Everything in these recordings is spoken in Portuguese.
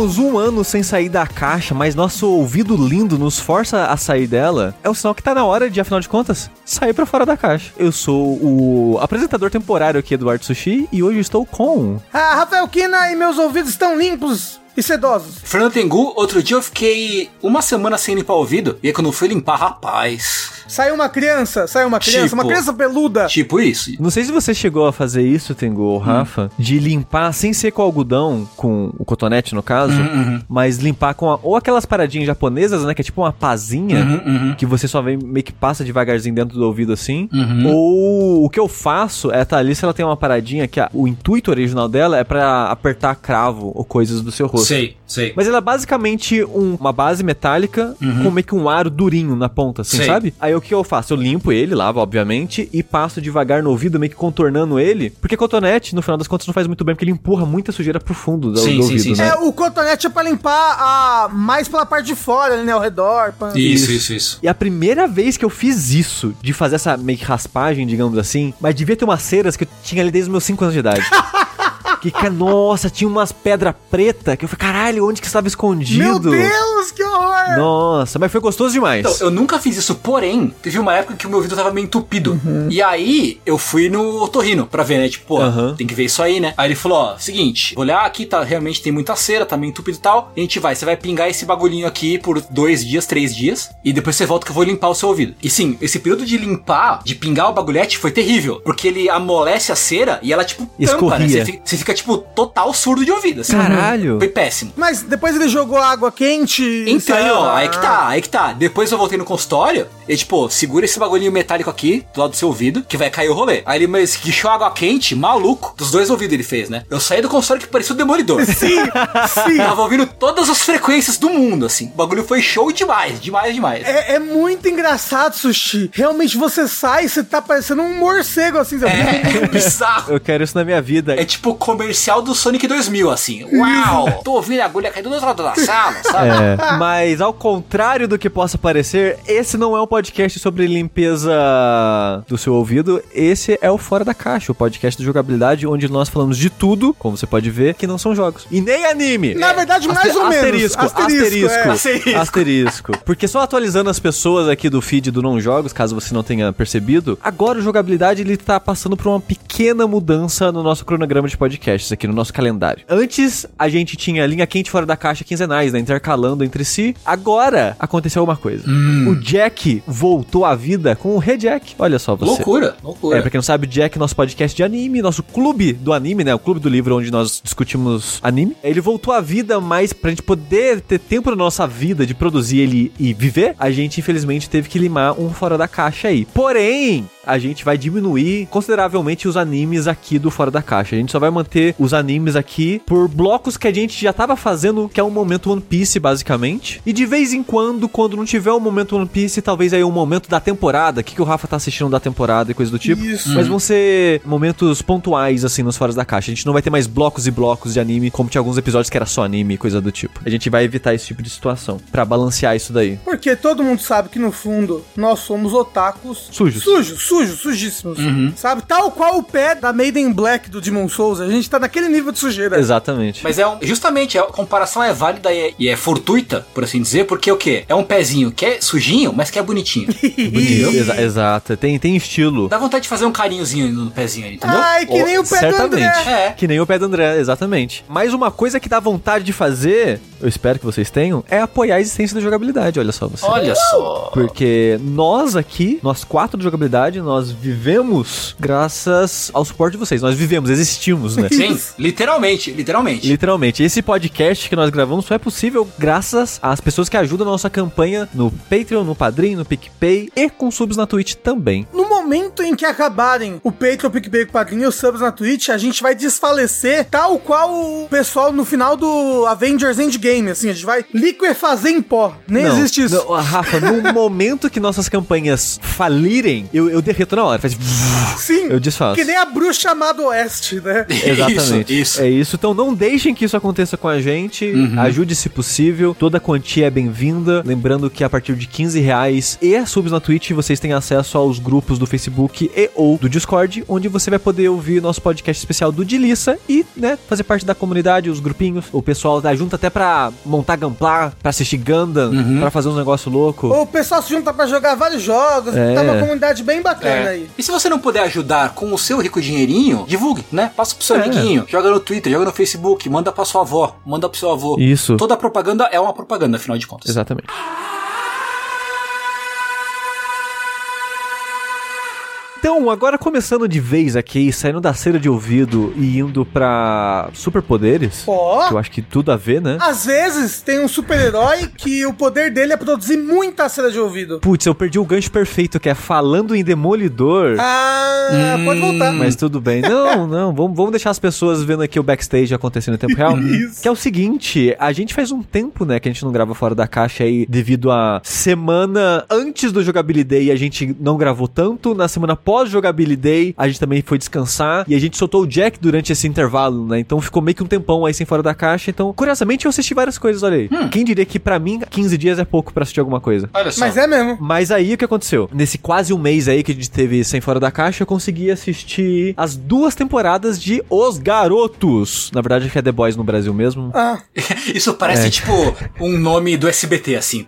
ficamos um ano sem sair da caixa, mas nosso ouvido lindo nos força a sair dela, é o sinal que tá na hora de, afinal de contas, sair pra fora da caixa. Eu sou o apresentador temporário aqui, Eduardo Sushi, e hoje estou com. Ah, Rafael Kina e meus ouvidos estão limpos e sedosos. Fernando Tengu, outro dia eu fiquei uma semana sem limpar o ouvido, e aí quando eu fui limpar, rapaz. Saiu uma criança, saiu uma criança, Tipo- uma criança peluda. Tipo isso. Não sei se você chegou a fazer isso, Tengu ou Rafa, de limpar sem ser com algodão, com o cotonete no caso, mas limpar com a- ou aquelas paradinhas japonesas, né, que é tipo uma pazinha, Uhum, que você só vem meio que passa devagarzinho dentro do ouvido assim. Uhum. Ou o que eu faço é, tá, ali se ela tem uma paradinha que a- o intuito original dela é pra apertar cravo ou coisas do seu rosto. Sei, sei. Mas ela é basicamente um- uma base metálica com meio que um aro durinho na ponta, assim, Sei. sabe? Aí o que eu faço? Eu limpo ele, lavo, obviamente, e passo devagar no ouvido, meio que contornando ele. Porque cotonete, no final das contas, não faz muito bem, porque ele empurra muita sujeira pro fundo do, Sim, do sim, ouvido, sim, sim. né? É, o cotonete é pra limpar a, mais pela parte de fora, ali, né, ao redor. pá. Isso, isso, isso. E a primeira vez que eu fiz isso, de fazer essa meio que raspagem, digamos assim, mas devia ter umas ceras que eu tinha ali desde os meus 5 anos de idade. que, ca- nossa, tinha umas pedras pretas que eu falei, caralho, onde que estava escondido? Meu Deus, que horror! Nossa, mas foi gostoso demais. Então, eu nunca fiz isso, porém, teve uma época que o meu ouvido tava meio entupido. E aí, eu fui no otorrino pra ver, né? Tipo, pô, Aham. tem que ver isso aí, né? Aí ele falou, ó, seguinte, vou olhar aqui, tá, realmente tem muita cera, tá meio entupido e tal. E a gente vai, você vai pingar esse bagulhinho aqui por dois dias, três dias, e depois você volta que eu vou limpar o seu ouvido. E sim, esse período de limpar, de pingar o bagulhete foi terrível, porque ele amolece a cera e ela, tipo, tampa, né? Escorria. Você fica, você fica, tipo, total surdo de ouvido, assim. Caralho. Foi péssimo. Mas depois ele jogou água quente e Então, saiu. aí que tá, aí que tá. Depois eu voltei no consultório e, tipo, segura esse bagulhinho metálico aqui, do lado do seu ouvido, que vai cair o rolê. Aí ele, mas que água quente, maluco, dos dois ouvidos ele fez, né? Eu saí do consultório que parecia o demolidor. Sim, sim. Tava ouvindo todas as frequências do mundo, assim. O bagulho foi show demais, demais, demais. É, é muito engraçado, Sushi. Realmente você sai, você tá parecendo um morcego, assim. você- É, bizarro. Eu quero isso na minha vida. É tipo comercial do Sonic 2000, assim. Uau! Tô ouvindo a agulha caindo do outro lado da sala, sabe? É, mas ao contrário do que possa parecer, esse não é um podcast sobre limpeza do seu ouvido, esse é o Fora da Caixa, o podcast de jogabilidade onde nós falamos de tudo, como você pode ver, que não são jogos. E nem anime. Na verdade, mais ou menos. Asterisco, Asterisco, asterisco, é. asterisco, asterisco. Porque só atualizando as pessoas aqui do feed do Não Jogos, caso você não tenha percebido, agora o jogabilidade ele tá passando por uma pequena mudança no nosso cronograma de podcasts aqui no nosso calendário. Antes a gente tinha linha quente fora da caixa quinzenais, né, intercalando entre si. Agora aconteceu uma coisa. O Jack voltou à vida com o Rejack. Olha só você. Loucura, loucura. É, pra quem não sabe, o Jack, nosso podcast de anime, nosso clube do anime, né? O clube do livro onde nós discutimos anime. Ele voltou à vida, mas pra gente poder ter tempo na nossa vida de produzir ele e viver, a gente infelizmente teve que limar um fora da caixa aí. Porém, a gente vai diminuir consideravelmente os animes aqui do Fora da Caixa. A gente só vai manter os animes aqui por blocos que a gente já tava fazendo, que é um momento One Piece, basicamente. E de vez em quando, quando não tiver um momento One Piece, talvez aí um momento da temporada, o que, que o Rafa tá assistindo da temporada e coisa do tipo. Isso. Mas vão ser momentos pontuais, assim, nos Fora da Caixa. A gente não vai ter mais blocos e blocos de anime, como tinha alguns episódios que era só anime e coisa do tipo. A gente vai evitar esse tipo de situação, pra balancear isso daí. Porque todo mundo sabe que no fundo nós somos otakus Sujos. Sujos, sujos, sujíssimos. Sabe? Tal qual o pé da Maiden Black do Demon Souls. A gente tá naquele nível de sujeira. Exatamente. Mas é um, justamente, a comparação é válida e é, e é fortuita, por assim dizer, porque o quê? É um pezinho que é sujinho, mas que é bonitinho. Bonito. Exa- exato. Tem, tem estilo. Dá vontade de fazer um carinhozinho no pezinho aí, entendeu? Ai, que nem o pé do Certamente. André. É. Que nem o pé do André, exatamente. Mas uma coisa que dá vontade de fazer, eu espero que vocês tenham, é apoiar a existência da jogabilidade, olha só você. Olha só. Porque nós aqui, nós quatro de jogabilidade, nós vivemos graças ao suporte de vocês. Nós vivemos, existimos, né? Sim, literalmente, literalmente. Literalmente, esse podcast que nós gravamos só é possível graças às pessoas que ajudam a nossa campanha no Patreon, no Padrim, no PicPay e com subs na Twitch também. No momento em que acabarem o Patreon, o PicPay, o Padrinho e os subs na Twitch, a gente vai desfalecer tal qual o pessoal no final do Avengers Endgame, assim, a gente vai liquefazer em pó. Nem Não, existe isso. não, Rafa, no momento que nossas campanhas falirem, eu, eu derreto na hora. Faz... Sim, Eu desfaço. que nem a bruxa chamada Oeste, né? Exatamente. Isso, isso. É isso. Então não deixem que isso aconteça com a gente. Uhum. Ajude se possível. Toda quantia é bem-vinda. Lembrando que a partir de 15 reais e subs na Twitch, vocês têm acesso aos grupos do Facebook e ou do Discord, onde você vai poder ouvir nosso podcast especial do Dilissa e, né, fazer parte da comunidade, os grupinhos. O pessoal tá junto até pra montar Gamplar, pra assistir Gundam, Uhum. pra fazer uns negócios loucos. O pessoal se junta pra jogar vários jogos, É. tá uma comunidade bem bacana É. aí. E se você não puder ajudar com o seu rico dinheirinho, divulgue, né? Passa pro seu É. amiguinho, joga no Twitter, joga no Facebook, manda pra sua avó, manda pro seu avô. Isso. Toda propaganda é uma propaganda, afinal de contas. Exatamente. Então, agora começando de vez aqui, saindo da cera de ouvido e indo pra superpoderes, Ó, que eu acho que tudo a ver, né? às vezes tem um super-herói que o poder dele é produzir muita cera de ouvido. Putz, eu perdi o gancho perfeito, que é falando em Demolidor. Ah, Hum. pode voltar. Mas tudo bem. Não, não, vamos, vamos deixar as pessoas vendo aqui o backstage acontecendo em tempo real. Isso. Que é o seguinte, a gente faz um tempo, né, que a gente não grava fora da caixa aí, devido a semana antes do Jogabilidade a gente não gravou tanto, na semana pós-Jogabilidade a gente também foi descansar, e a gente soltou o Jack durante esse intervalo, né, então ficou meio que um tempão aí sem fora da caixa, então, curiosamente, eu assisti várias coisas, olha aí. Quem diria que pra mim, 15 dias é pouco pra assistir alguma coisa? Olha só. Mas é mesmo. Mas aí o que aconteceu? Nesse quase um mês aí que a gente teve sem fora da caixa, eu consegui assistir as duas temporadas de Os Garotos. Na verdade, acho que é The Boys no Brasil mesmo. Ah, Isso parece É. tipo um nome do SBT, assim.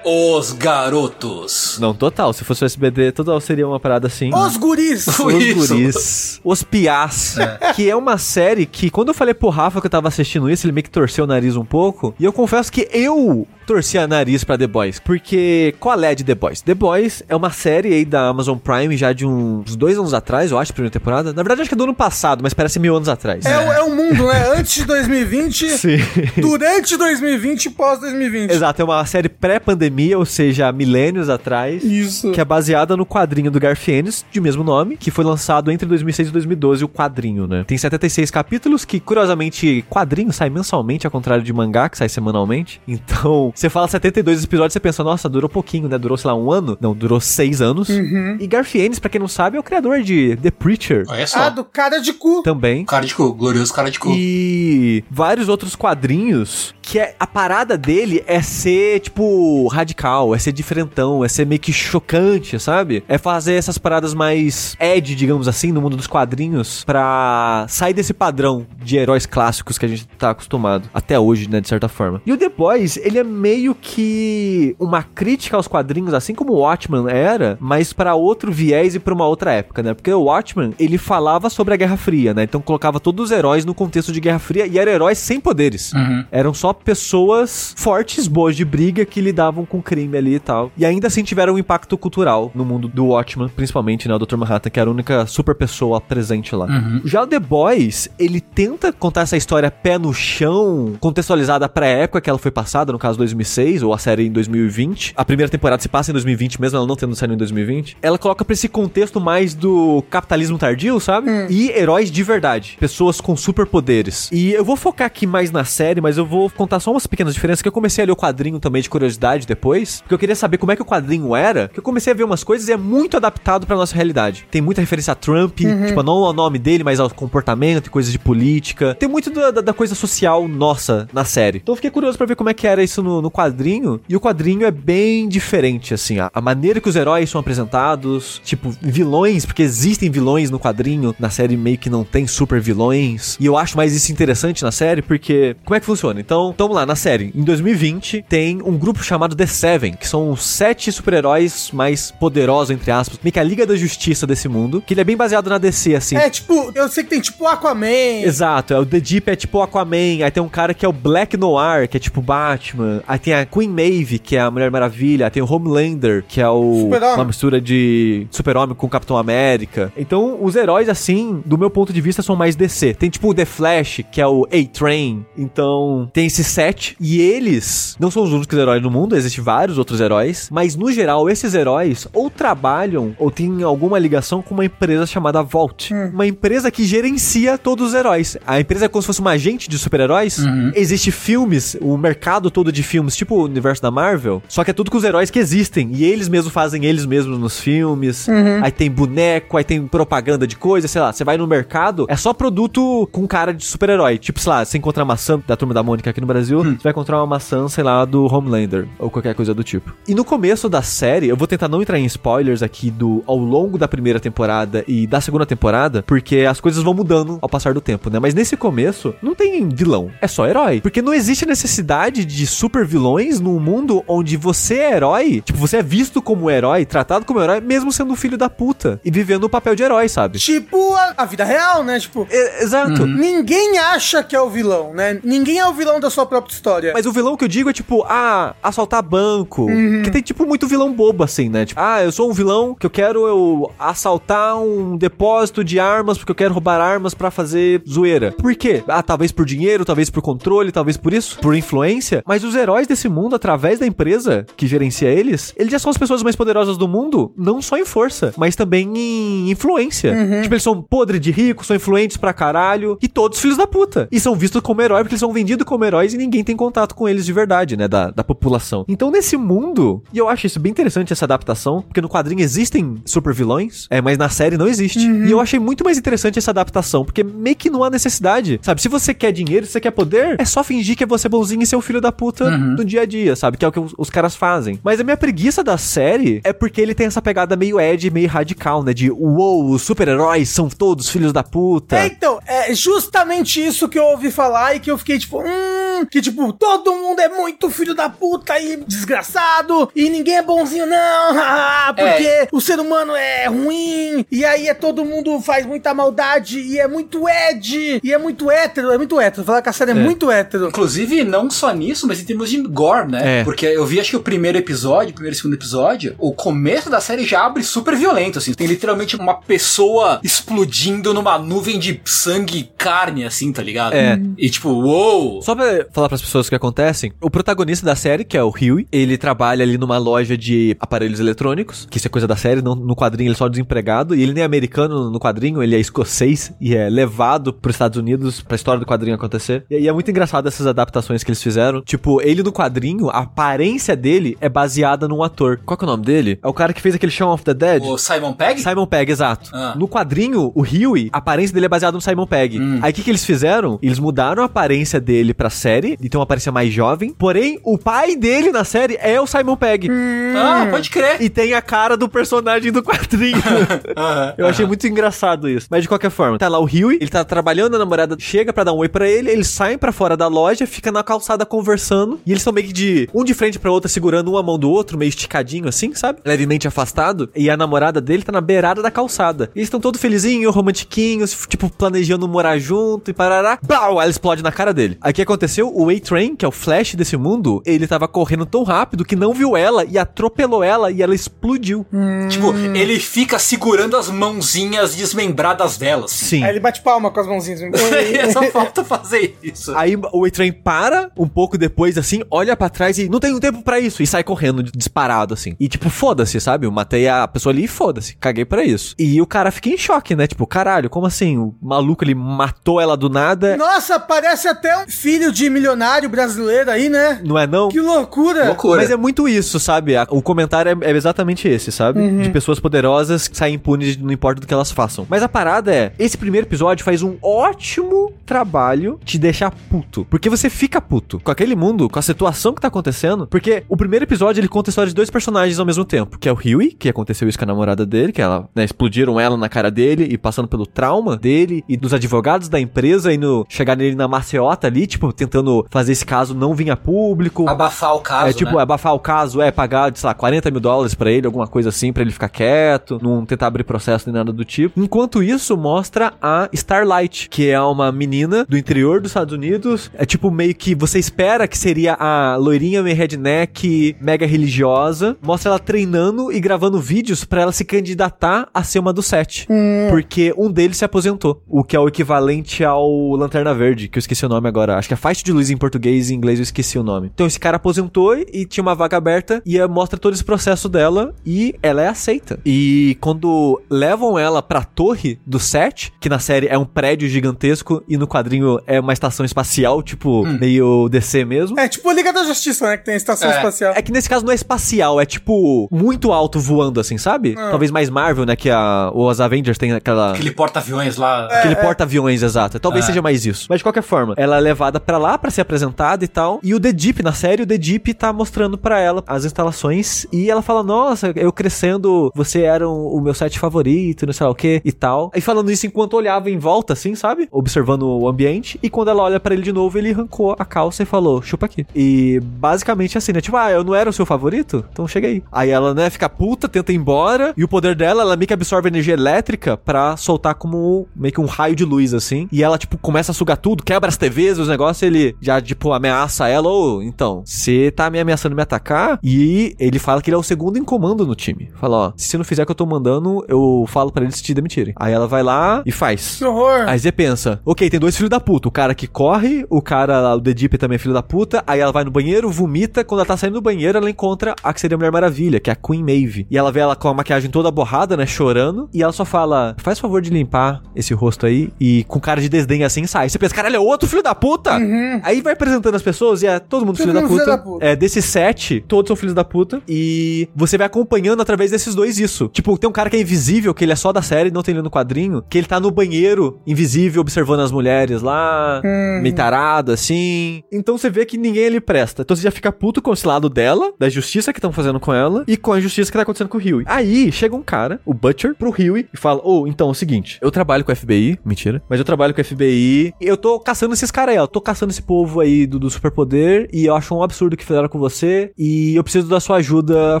Os Garotos. Não, total. Se fosse o SBT, total seria uma parada assim. os guris. Os- Isso. Guris. Os Piás. Que é uma série que, quando eu falei pro Rafa que eu tava assistindo isso, ele meio que torceu o nariz um pouco. E eu confesso que eu torci a nariz pra The Boys. Porque qual é de The Boys? The Boys é uma série aí da Amazon Prime já de uns dois anos atrás, eu acho, primeira temporada. Na verdade, acho que é do ano passado, mas parece mil anos atrás. É, o- é um mundo, né? Antes de 2020, Sim. durante 2020 e pós 2020. Exato, é uma série pré-pandemia, ou seja, milênios atrás. Isso. Que é baseada no quadrinho do Garfienes, de mesmo nome, que foi lançado entre 2006 e 2012, o quadrinho, né? Tem 76 capítulos, que curiosamente, quadrinho sai mensalmente, ao contrário de mangá, que sai semanalmente. Então, você fala 72 episódios, você pensa, nossa, durou pouquinho, né? Durou, sei lá, um ano? Não, durou seis anos. E Garfienes, pra quem não sabe, é o criador de The Preacher Olha só. Ah, do cara de cu. também. Cara de cu, glorioso cara de cu. E vários outros quadrinhos que é, a parada dele é ser, tipo, radical, é ser diferentão, é ser meio que chocante, sabe? É fazer essas paradas mais ed, digamos assim, no mundo dos quadrinhos, pra sair desse padrão de heróis clássicos que a gente tá acostumado até hoje, né, de certa forma. E o The Boys, ele é meio que uma crítica aos quadrinhos, assim como o Watchmen era, mas pra outro viés e pra uma outra época, né? Porque o Watchmen, ele falava sobre a Guerra Fria, né? Então colocava todos os heróis no contexto de Guerra Fria e eram heróis sem poderes. Uhum. Eram só pessoas fortes, boas de briga, que lidavam com crime ali e tal. E ainda assim tiveram um impacto cultural no mundo do Watchmen, principalmente, né? O Dr. Manhattan, que era a única super pessoa presente lá. Já o The Boys, ele tenta contar essa história pé no chão, contextualizada pra época que ela foi passada, no caso 2006, ou a série em 2020. A primeira temporada se passa em 2020 mesmo, ela não tendo saído em 2020. Ela coloca pra esse contexto mais do capitalismo tardio, sabe? E heróis de verdade. Pessoas com superpoderes. E eu vou focar aqui mais na série, mas eu vou contar só umas pequenas diferenças, que eu comecei a ler o quadrinho também de curiosidade depois, porque eu queria saber como é que o quadrinho era, que eu comecei a ver umas coisas e é muito adaptado pra nossa realidade. Tem muita referência a Trump, tipo, não ao nome dele, mas ao comportamento e coisas de política. Tem muito da, da- da coisa social nossa na série. Então eu fiquei curioso pra ver como é que era isso no, no quadrinho, e o quadrinho é bem diferente, assim, a, a maneira que os heróis são apresentados, tipo, vilões, porque existem vilões no quadrinho, na série meio que não tem super vilões, e eu acho mais isso interessante na série, porque como é que funciona? Então, vamos lá, na série, em 2020 tem um grupo chamado The Seven, que são os sete super-heróis mais poderosos, entre aspas, meio que a Liga da Justiça desse mundo, que ele é bem baseado na DC, assim. É, tipo, eu sei que tem tipo Aquaman. Exato, é o The Deep é tipo Aquaman, aí tem um cara que é o Black Noir, que é tipo Batman, aí tem a Queen Maeve, que é a Mulher Maravilha, aí tem o Homelander, que é o uma mistura de Super-Homem com Capitão América. Então, os heróis assim, do meu ponto de vista são mais DC. Tem tipo o The Flash, que é o A-Train. Então, tem esse set e eles não são os únicos heróis no mundo, existem vários outros heróis, mas no geral esses heróis ou trabalham ou têm alguma ligação com uma empresa chamada Vault, uma empresa que gerencia todos os heróis. A empresa é como se fosse uma agente de super-heróis. Existe filmes, o mercado todo de filmes filmes, tipo o universo da Marvel, só que é tudo com os heróis que existem. E eles mesmos fazem eles mesmos nos filmes. Aí tem boneco, aí tem propaganda de coisa, sei lá. Você vai no mercado, é só produto com cara de super-herói. Tipo, sei lá, você encontra maçã da turma da Mônica aqui no Brasil, você vai encontrar uma maçã, sei lá, do Homelander, ou qualquer coisa do tipo. E no começo da série, eu vou tentar não entrar em spoilers aqui do ao longo da primeira temporada e da segunda temporada, porque as coisas vão mudando ao passar do tempo, né? Mas nesse começo, não tem vilão, é só herói. Porque não existe necessidade de super vilões num mundo onde você é herói, tipo, você é visto como herói, tratado como herói, mesmo sendo um filho da puta e vivendo o papel de herói, sabe? Tipo a, a vida real, né? Tipo, É, exato. ninguém acha que é o vilão, né? Ninguém é o vilão da sua própria história. Mas o vilão que eu digo é tipo, ah, assaltar banco. Que tem tipo muito vilão bobo assim, né? Tipo, ah, eu sou um vilão que eu quero eu assaltar um depósito de armas porque eu quero roubar armas pra fazer zoeira. Por quê? Ah, talvez por dinheiro, talvez por controle, talvez por isso, por influência. Mas os heróis desse mundo, através da empresa que gerencia eles, eles já são as pessoas mais poderosas do mundo, não só em força, mas também em influência. Tipo, eles são podre de rico, são influentes pra caralho, e todos filhos da puta. E são vistos como herói porque eles são vendidos como heróis e ninguém tem contato com eles de verdade, né? Da, da população. Então, nesse mundo, e eu acho isso bem interessante, essa adaptação, porque no quadrinho existem super vilões, é, mas na série não existe. E eu achei muito mais interessante essa adaptação, porque meio que não há necessidade, sabe? Se você quer dinheiro, se você quer poder, é só fingir que é você bonzinho e ser o filho da puta do dia a dia, sabe? Que é o que os, os caras fazem. Mas a minha preguiça da série é porque ele tem essa pegada meio Ed, meio radical, né? De, uou, os super-heróis são todos filhos da puta. É, então, é justamente isso que eu ouvi falar e que eu fiquei tipo, hum, que tipo, todo mundo é muito filho da puta e desgraçado e ninguém é bonzinho não, porque o ser humano é ruim e aí é todo mundo faz muita maldade e é muito Ed e é muito hétero, é muito hétero, falar que a série é, muito hétero. Inclusive, não só nisso, mas em termos de gore, né? É. Porque eu vi, acho que o primeiro episódio, o primeiro e segundo episódio, o começo da série já abre super violento, assim. Tem literalmente uma pessoa explodindo numa nuvem de sangue e carne, assim, tá ligado? É. E tipo, uou! Só pra falar pras pessoas o que acontecem, o protagonista da série, que é o Huey, ele trabalha ali numa loja de aparelhos eletrônicos, que isso é coisa da série, não, no quadrinho ele é só desempregado, e ele nem é americano no quadrinho, ele é escocês e é levado pros Estados Unidos pra história do quadrinho acontecer. E, e é muito engraçado essas adaptações que eles fizeram. Tipo, ele no quadrinho, a aparência dele é baseada num ator. Qual que é o nome dele? É o cara que fez aquele Shaun of the Dead. O Simon Pegg? Simon Pegg, exato. Ah. No quadrinho, o Huey, a aparência dele é baseada no Simon Pegg. Aí o que, que eles fizeram? Eles mudaram a aparência dele pra série, e tem uma aparência mais jovem. Porém, o pai dele na série é o Simon Pegg. Ah, pode crer. E tem a cara do personagem do quadrinho. Eu achei muito engraçado isso. Mas de qualquer forma, tá lá o Huey, ele tá trabalhando, a namorada chega pra dar um oi pra ele, eles saem pra fora da loja, fica na calçada conversando, e eles estão meio que de um de frente pra outra, segurando uma mão do outro, meio esticadinho assim, sabe? Levemente afastado, e a namorada dele tá na beirada da calçada. E eles estão todos felizinhos, romantiquinhos, tipo, planejando morar junto e parará. Bau! Ela explode na cara dele. Aí o que aconteceu? O A-Train, que é o Flash desse mundo, ele tava correndo tão rápido que não viu ela e atropelou ela e ela explodiu. Tipo, ele fica segurando as mãozinhas desmembradas dela, assim. Sim. Aí ele bate palma com as mãozinhas. Só falta fazer isso. Aí o A-Train para um pouco depois, assim, olha pra trás e não tenho tempo pra isso. E sai correndo disparado, assim. E tipo, foda-se, sabe? Eu matei a pessoa ali e foda-se. Caguei pra isso. E o cara fica em choque, né? Tipo, caralho, como assim? O maluco, ele matou ela do nada. Nossa, parece até um filho de milionário brasileiro aí, né? Não é não? Que loucura. Loucura. Mas é muito isso, sabe? O comentário é, é exatamente esse, sabe? De pessoas poderosas que saem impunes, não importa do que elas façam. Mas a parada é, esse primeiro episódio faz um ótimo trabalho de deixar puto. Porque você fica puto com aquele mundo, com a situação que tá acontecendo. Porque o primeiro episódio ele conta a história de dois personagens ao mesmo tempo. Que é o Huey, que aconteceu isso com a namorada dele, que ela, né, explodiram ela na cara dele e passando pelo trauma dele e dos advogados da empresa indo chegar nele na maciota ali, tipo, tentando fazer esse caso não vir a público. Abafar o caso, É tipo, né? abafar o caso, é pagar, sei lá, 40 mil dólares pra ele, alguma coisa assim, pra ele ficar quieto, não tentar abrir processo nem nada do tipo. Enquanto isso, mostra a Starlight, que é uma menina do interior dos Estados Unidos. É tipo meio que você espera que seria a loirinha meio redneck, mega religiosa. Mostra ela treinando e gravando vídeos pra ela se candidatar a ser uma do sete. Porque um deles se aposentou, o que é o equivalente ao Lanterna Verde, que eu esqueci o nome agora. Acho que é Faixa de Luz em português e em inglês eu esqueci o nome. Então esse cara aposentou e tinha uma vaga aberta e eh, mostra todo esse processo dela e ela é aceita. E quando levam ela pra torre do set, que na série é um prédio gigantesco e no quadrinho é uma estação espacial, tipo, meio DC mesmo. É tipo a Liga da Justiça, né? Que tem a estação É. espacial. É que nesse caso não é espacial, é tipo muito alto voando assim, sabe? Ah. Talvez mais Marvel, né? Que a, os Avengers tem aquela. Aquele porta-aviões lá. É. Aquele porta-aviões, exato. Talvez seja mais isso. Mas de qualquer forma, ela é levada pra lá pra ser apresentada e tal. E o The Deep, na série, o The Deep tá mostrando pra ela as instalações. E ela fala: Nossa, eu crescendo, você era o o meu set favorito, não sei lá o que e tal. E falando isso enquanto olhava em volta, assim, sabe? Observando o ambiente. E quando ela olha pra ele de novo, ele arrancou a calça e falou: Chupa aqui. E basicamente assim, né? Tipo, ah, eu não era o seu favorito? Então chega aí. Aí ela, né, fica puta, tenta ir embora. E o poder dela, ela meio que absorve energia elétrica pra soltar como meio que um raio de luz, assim. E ela, tipo, começa a sugar tudo, quebra as TVs, os negócios. Ele já, tipo, ameaça ela. Ô, então, você tá me ameaçando me atacar? E ele fala que ele é o segundo em comando no time. Fala, ó, se você não fizer o que eu tô mandando, eu falo pra eles te demitirem. Aí ela vai lá e faz. Que horror. Aí você pensa, ok, tem dois filhos da puta. O cara que corre, o cara, o The Deep também é filho da puta. Aí ela vai no banheiro, vomita. Quando ela tá saindo do banheiro, ela encontra a que seria a Mulher Maravilha, que é a Queen Maeve. E ela vê ela com a maquiagem toda borrada, né, chorando. E ela só fala, faz favor de limpar esse rosto aí. E com cara de desdém assim sai. Você pensa, caralho, é outro filho da puta? Aí vai apresentando as pessoas e é todo mundo filho, Todo da puta. filho da puta. É, desses sete, todos são filhos da puta. E você vai acompanhando através desses dois isso. Tipo, tem um cara que é invisível, que ele é só da série, não tem ele no quadrinho, que ele tá no banheiro, invisível, observando as mulheres lá, meio tarado, assim. Então você vê que ninguém ele presta. Então você já fica puto com esse lado dela, da justiça que estão fazendo com ela, e com a justiça que tá acontecendo com o Huey. Aí chega um cara, o Butcher, pro Huey e fala: Ô, então é o seguinte, eu trabalho com o FBI, mentira, mas eu trabalho com o FBI, e eu tô caçando esses caras aí, ó. Tô caçando esse povo aí do, do superpoder, e eu acho um absurdo o que fizeram com você, e eu preciso da sua ajuda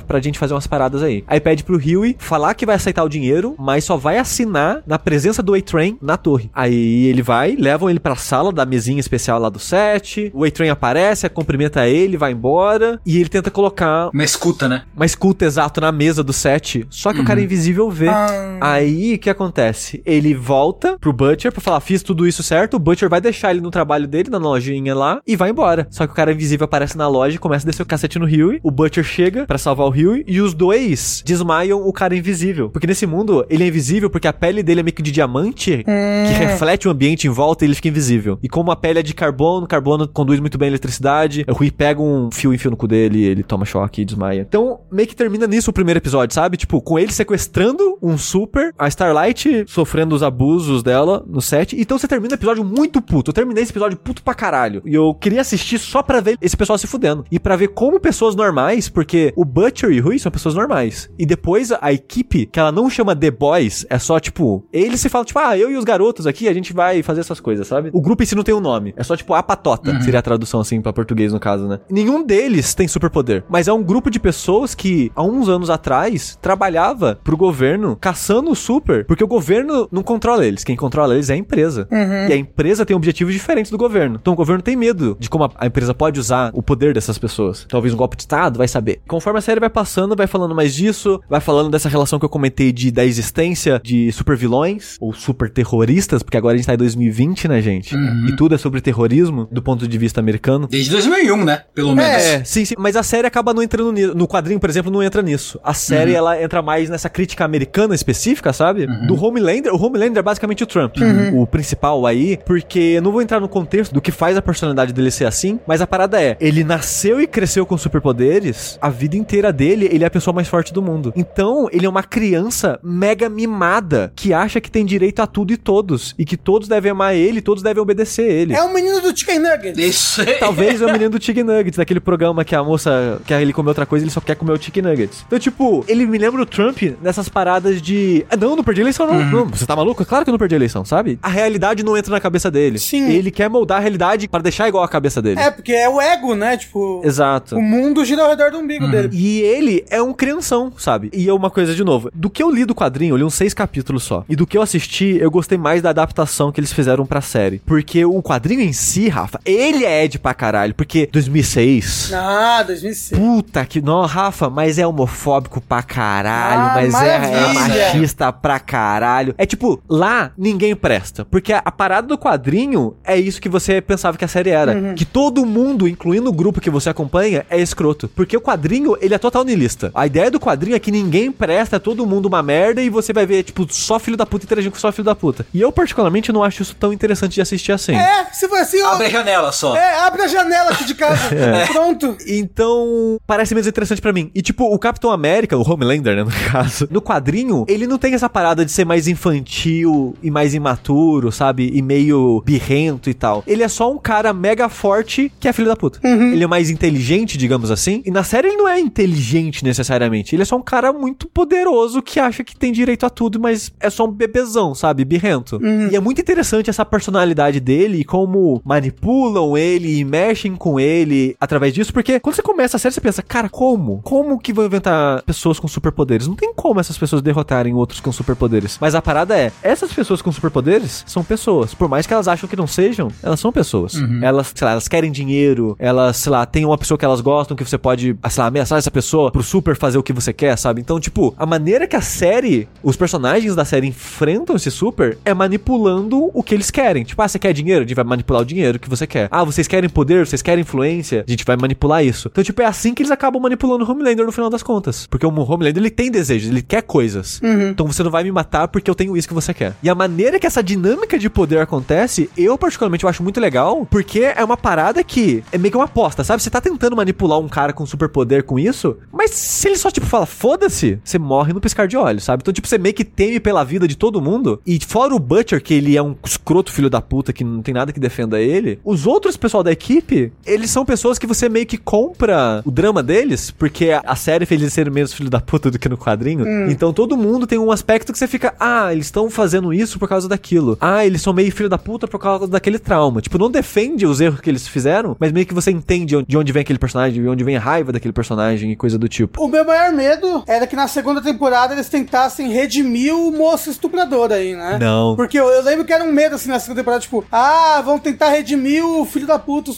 pra gente fazer umas paradas aí. Aí pede pro Huey falar que vai aceitar o dinheiro, mas só vai assinar na presença do A-Train na torre. Aí ele vai, levam ele pra sala da mesinha especial lá do set, o A-Train aparece, cumprimenta ele, vai embora, e ele tenta colocar Uma escuta, né? uma escuta exato na mesa do set, só que o cara invisível vê. Ah. Aí o que acontece? Ele volta pro Butcher pra falar: fiz tudo isso certo. O Butcher vai deixar ele no trabalho dele, na lojinha lá, e vai embora. Só que o cara invisível aparece na loja e começa a descer o cacete no Huey. O Butcher chega pra salvar o Huey e os dois desmaiam o cara invisível. Porque nesse mundo ele é invisível porque a pele dele é meio que de diamante que reflete o ambiente em volta e ele fica invisível. E como a pele é de carbono, carbono conduz muito bem a eletricidade, o Rui pega um fio e enfia no cu dele, ele toma choque e desmaia. Então, meio que termina nisso o primeiro episódio, sabe? Tipo, com ele sequestrando um super, a Starlight sofrendo os abusos dela no set. Então você termina o episódio muito puto. Eu terminei esse episódio puto pra caralho. E eu queria assistir só pra ver esse pessoal se fudendo. E pra ver como pessoas normais, porque o Butcher e o Rui são pessoas normais. E depois a equipe, que ela não chama The Boys, é só tipo, eles se falam, tipo, ah, eu e os garotos aqui, a gente vai fazer essas coisas, sabe? O grupo em si não tem um nome. É só tipo a patota, seria a tradução assim pra português no caso, né? Nenhum deles tem superpoder, mas é um grupo de pessoas que há uns anos atrás trabalhava pro governo caçando o super, porque o governo não controla eles, quem controla eles é a empresa. E a empresa tem objetivos diferentes do governo. Então o governo tem medo de como a, empresa pode usar o poder dessas pessoas. Talvez um golpe de estado, vai saber. Conforme a série vai passando, vai falando mais disso, vai falando dessa relação que eu comentei de da existência de super vilões ou super terroristas, porque agora a gente tá em 2020, né, gente? E tudo é sobre terrorismo do ponto de vista americano. Desde 2001, né? Pelo menos. É, sim, sim. Mas a série acaba não entrando nisso. No quadrinho, por exemplo, não entra nisso. A série, ela entra mais nessa crítica americana específica, sabe? Do Homelander. O Homelander é basicamente o Trump. O principal aí. Porque eu não vou entrar no contexto do que faz a personalidade dele ser assim. Mas a parada é, ele nasceu e cresceu com superpoderes. A vida inteira dele, ele é a pessoa mais forte do mundo. Então, ele é uma criança mega mimada. Que acha que tem direito a tudo e todos. E que todos devem amar ele, todos devem obedecer ele. É o menino do Chicken Nuggets. Isso aí. Talvez é o menino do Chicken Nuggets, daquele programa que a moça quer ele comer outra coisa, ele só quer comer o Chicken Nuggets. Então, tipo, ele me lembra o Trump nessas paradas de. Ah, não, não perdi a eleição, não. Não, você tá maluco? É claro que eu não perdi a eleição, sabe? A realidade não entra na cabeça dele. Sim. Ele quer moldar a realidade para deixar igual a cabeça dele. É, porque é o ego, né? Tipo, Exato. o mundo gira ao redor do umbigo dele. E ele é um crianção, sabe? E é uma coisa de novo. Do que eu li do quadrinho, eu li uns seis capítulos só. E do que eu assisti, eu gostei mais da adaptação que eles fizeram pra série. Porque o quadrinho em si, Rafa, ele é Ed pra caralho. Porque 2006. Ah, 2006. Puta que. Não, Rafa, mas é homofóbico pra caralho, Ah, mas é, é maravilha. machista pra caralho. É tipo, lá ninguém presta. Porque a, a parada do quadrinho é isso que você pensava que a série era. Que todo mundo, incluindo o grupo que você acompanha, é escroto. Porque o quadrinho, ele é total nilista. A ideia do quadrinho é que ninguém presta, é todo mundo uma merda e você vai ver, tipo, só filho da puta interagindo com só filho da puta. E eu, particularmente, não acho isso tão interessante de assistir assim. É, se for assim, ó. Abre a janela só. É, abre a janela aqui de casa. Pronto. Então, parece menos interessante pra mim. E tipo, o Capitão América, o Homelander, né, no caso, no quadrinho, ele não tem essa parada de ser mais infantil e mais imaturo, sabe? E meio birrento e tal. Ele é só um cara mega forte que é filho da puta. Ele é mais inteligente, digamos assim. E na série ele não é inteligente necessariamente. Ele é só um cara muito poderoso que acha que tem direito a tudo, mas é só um bebezão, sabe? Birrento. E é muito interessante essa personalidade dele e como manipulam ele e mexem com ele através disso, porque quando você começa a série, você pensa, cara, como? Como que vão inventar pessoas com superpoderes? Não tem como essas pessoas derrotarem outros com superpoderes. Mas a parada é, essas pessoas com superpoderes são pessoas. Por mais que elas acham que não sejam, elas são pessoas. Elas, sei lá, elas querem dinheiro, elas, sei lá, tem uma pessoa que elas gostam, que você pode, sei lá, ameaçar essa pessoa pro super fazer o que você quer, sabe? Então, tipo, a maneira que a série, os personagens da série enfrentam esse super é manipulando o que eles querem. Tipo, ah, você quer dinheiro? A gente vai manipular o dinheiro que você quer. Ah, vocês querem poder? Vocês querem influência? A gente vai manipular isso. Então, tipo, é assim que eles acabam manipulando o Homelander no final das contas. Porque o Homelander, ele tem desejos, ele quer coisas. Então você não vai me matar porque eu tenho isso que você quer. E a maneira que essa dinâmica de poder acontece, eu particularmente eu acho muito legal, porque é uma parada que é meio que uma aposta, sabe? Você tá tentando manipular um cara com superpoder com isso, mas se ele só, tipo, fala, foda-se, você morre no piscar de olhos, sabe? Então, tipo, você meio que teme pela vida de todo mundo. E fora o Butcher, que ele é um escroto filho da puta, que não tem nada que defenda ele, os outros pessoal da equipe, eles são pessoas que você meio que compra o drama deles, porque a- série fez eles serem menos filho da puta do que no quadrinho. Então todo mundo tem um aspecto que você fica, ah, eles estão fazendo isso por causa daquilo. Ah, eles são meio filho da puta por causa daquele trauma. Tipo, não defende os erros que eles fizeram, mas meio que você entende de onde vem aquele personagem, de onde vem a raiva daquele personagem e coisa do tipo. O meu maior medo era que na segunda temporada eles tentassem redimir o moço estuprador aí, né? Não. Porque eu, eu lembro que era um medo assim na segunda temporada, tipo, ah, vão tentar redimir o filho da puta, o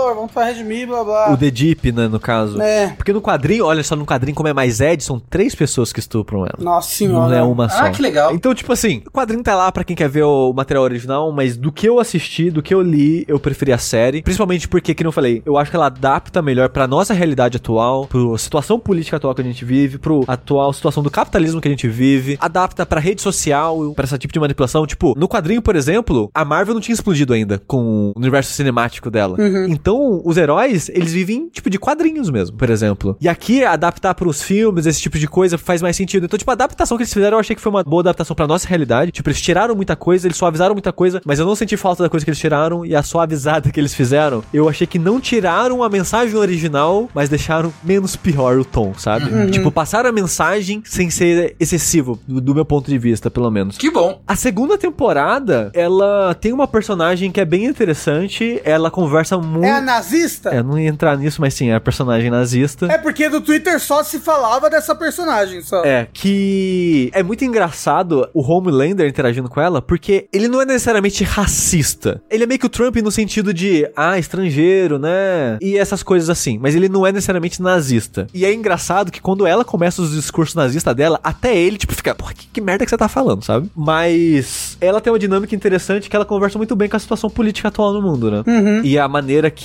estuprador, vão tentar redimir, blá blá. O The Deep, né, no caso. É. Porque no quadrinho, olha só, no quadrinho, como é mais Ed, são três pessoas que estupram ela. Nossa Não senhora. é uma só. Ah, que legal. Então, tipo assim, o quadrinho tá lá pra quem quer ver o material original, mas do que eu assisti, do que eu li, eu preferi a série. Principalmente porque, que eu falei, eu acho que ela adapta melhor pra nossa realidade atual, pra situação política atual que a gente vive, pro atual situação do capitalismo que a gente vive, adapta pra rede social, pra esse tipo de manipulação. Tipo, no quadrinho, por exemplo, a Marvel não tinha explodido ainda com o universo cinemático dela. Então, os heróis, eles vivem, tipo, de quadrinhos mesmo, por exemplo. E aqui, adaptar pros filmes, esse tipo de coisa, faz mais sentido. Então, tipo, a adaptação que eles fizeram, eu achei que foi uma boa adaptação pra nossa realidade. Tipo, eles tiraram muita coisa, eles suavizaram muita coisa, mas eu não senti falta da coisa que eles tiraram e a suavizada que eles fizeram. Eu achei que não tiraram a mensagem original, mas deixaram menos pior o tom, sabe? Tipo, passaram a mensagem sem ser excessivo, do, do meu ponto de vista, pelo menos. Que bom. A segunda temporada, ela tem uma personagem que é bem interessante, ela conversa muito. É a nazista? É, eu não ia entrar nisso, mas sim, é a personagem nazista. É porque no Twitter só se falava dessa personagem, só. É, que é muito engraçado o Homelander interagindo com ela, porque ele não é necessariamente racista. Ele é meio que o Trump no sentido de, ah, estrangeiro, né? E essas coisas assim. Mas ele não é necessariamente nazista. E é engraçado que quando ela começa os discursos nazistas dela, até ele, tipo, fica, porra, que, que merda que você tá falando, sabe? Mas ela tem uma dinâmica interessante que ela conversa muito bem com a situação política atual no mundo, né? E a maneira que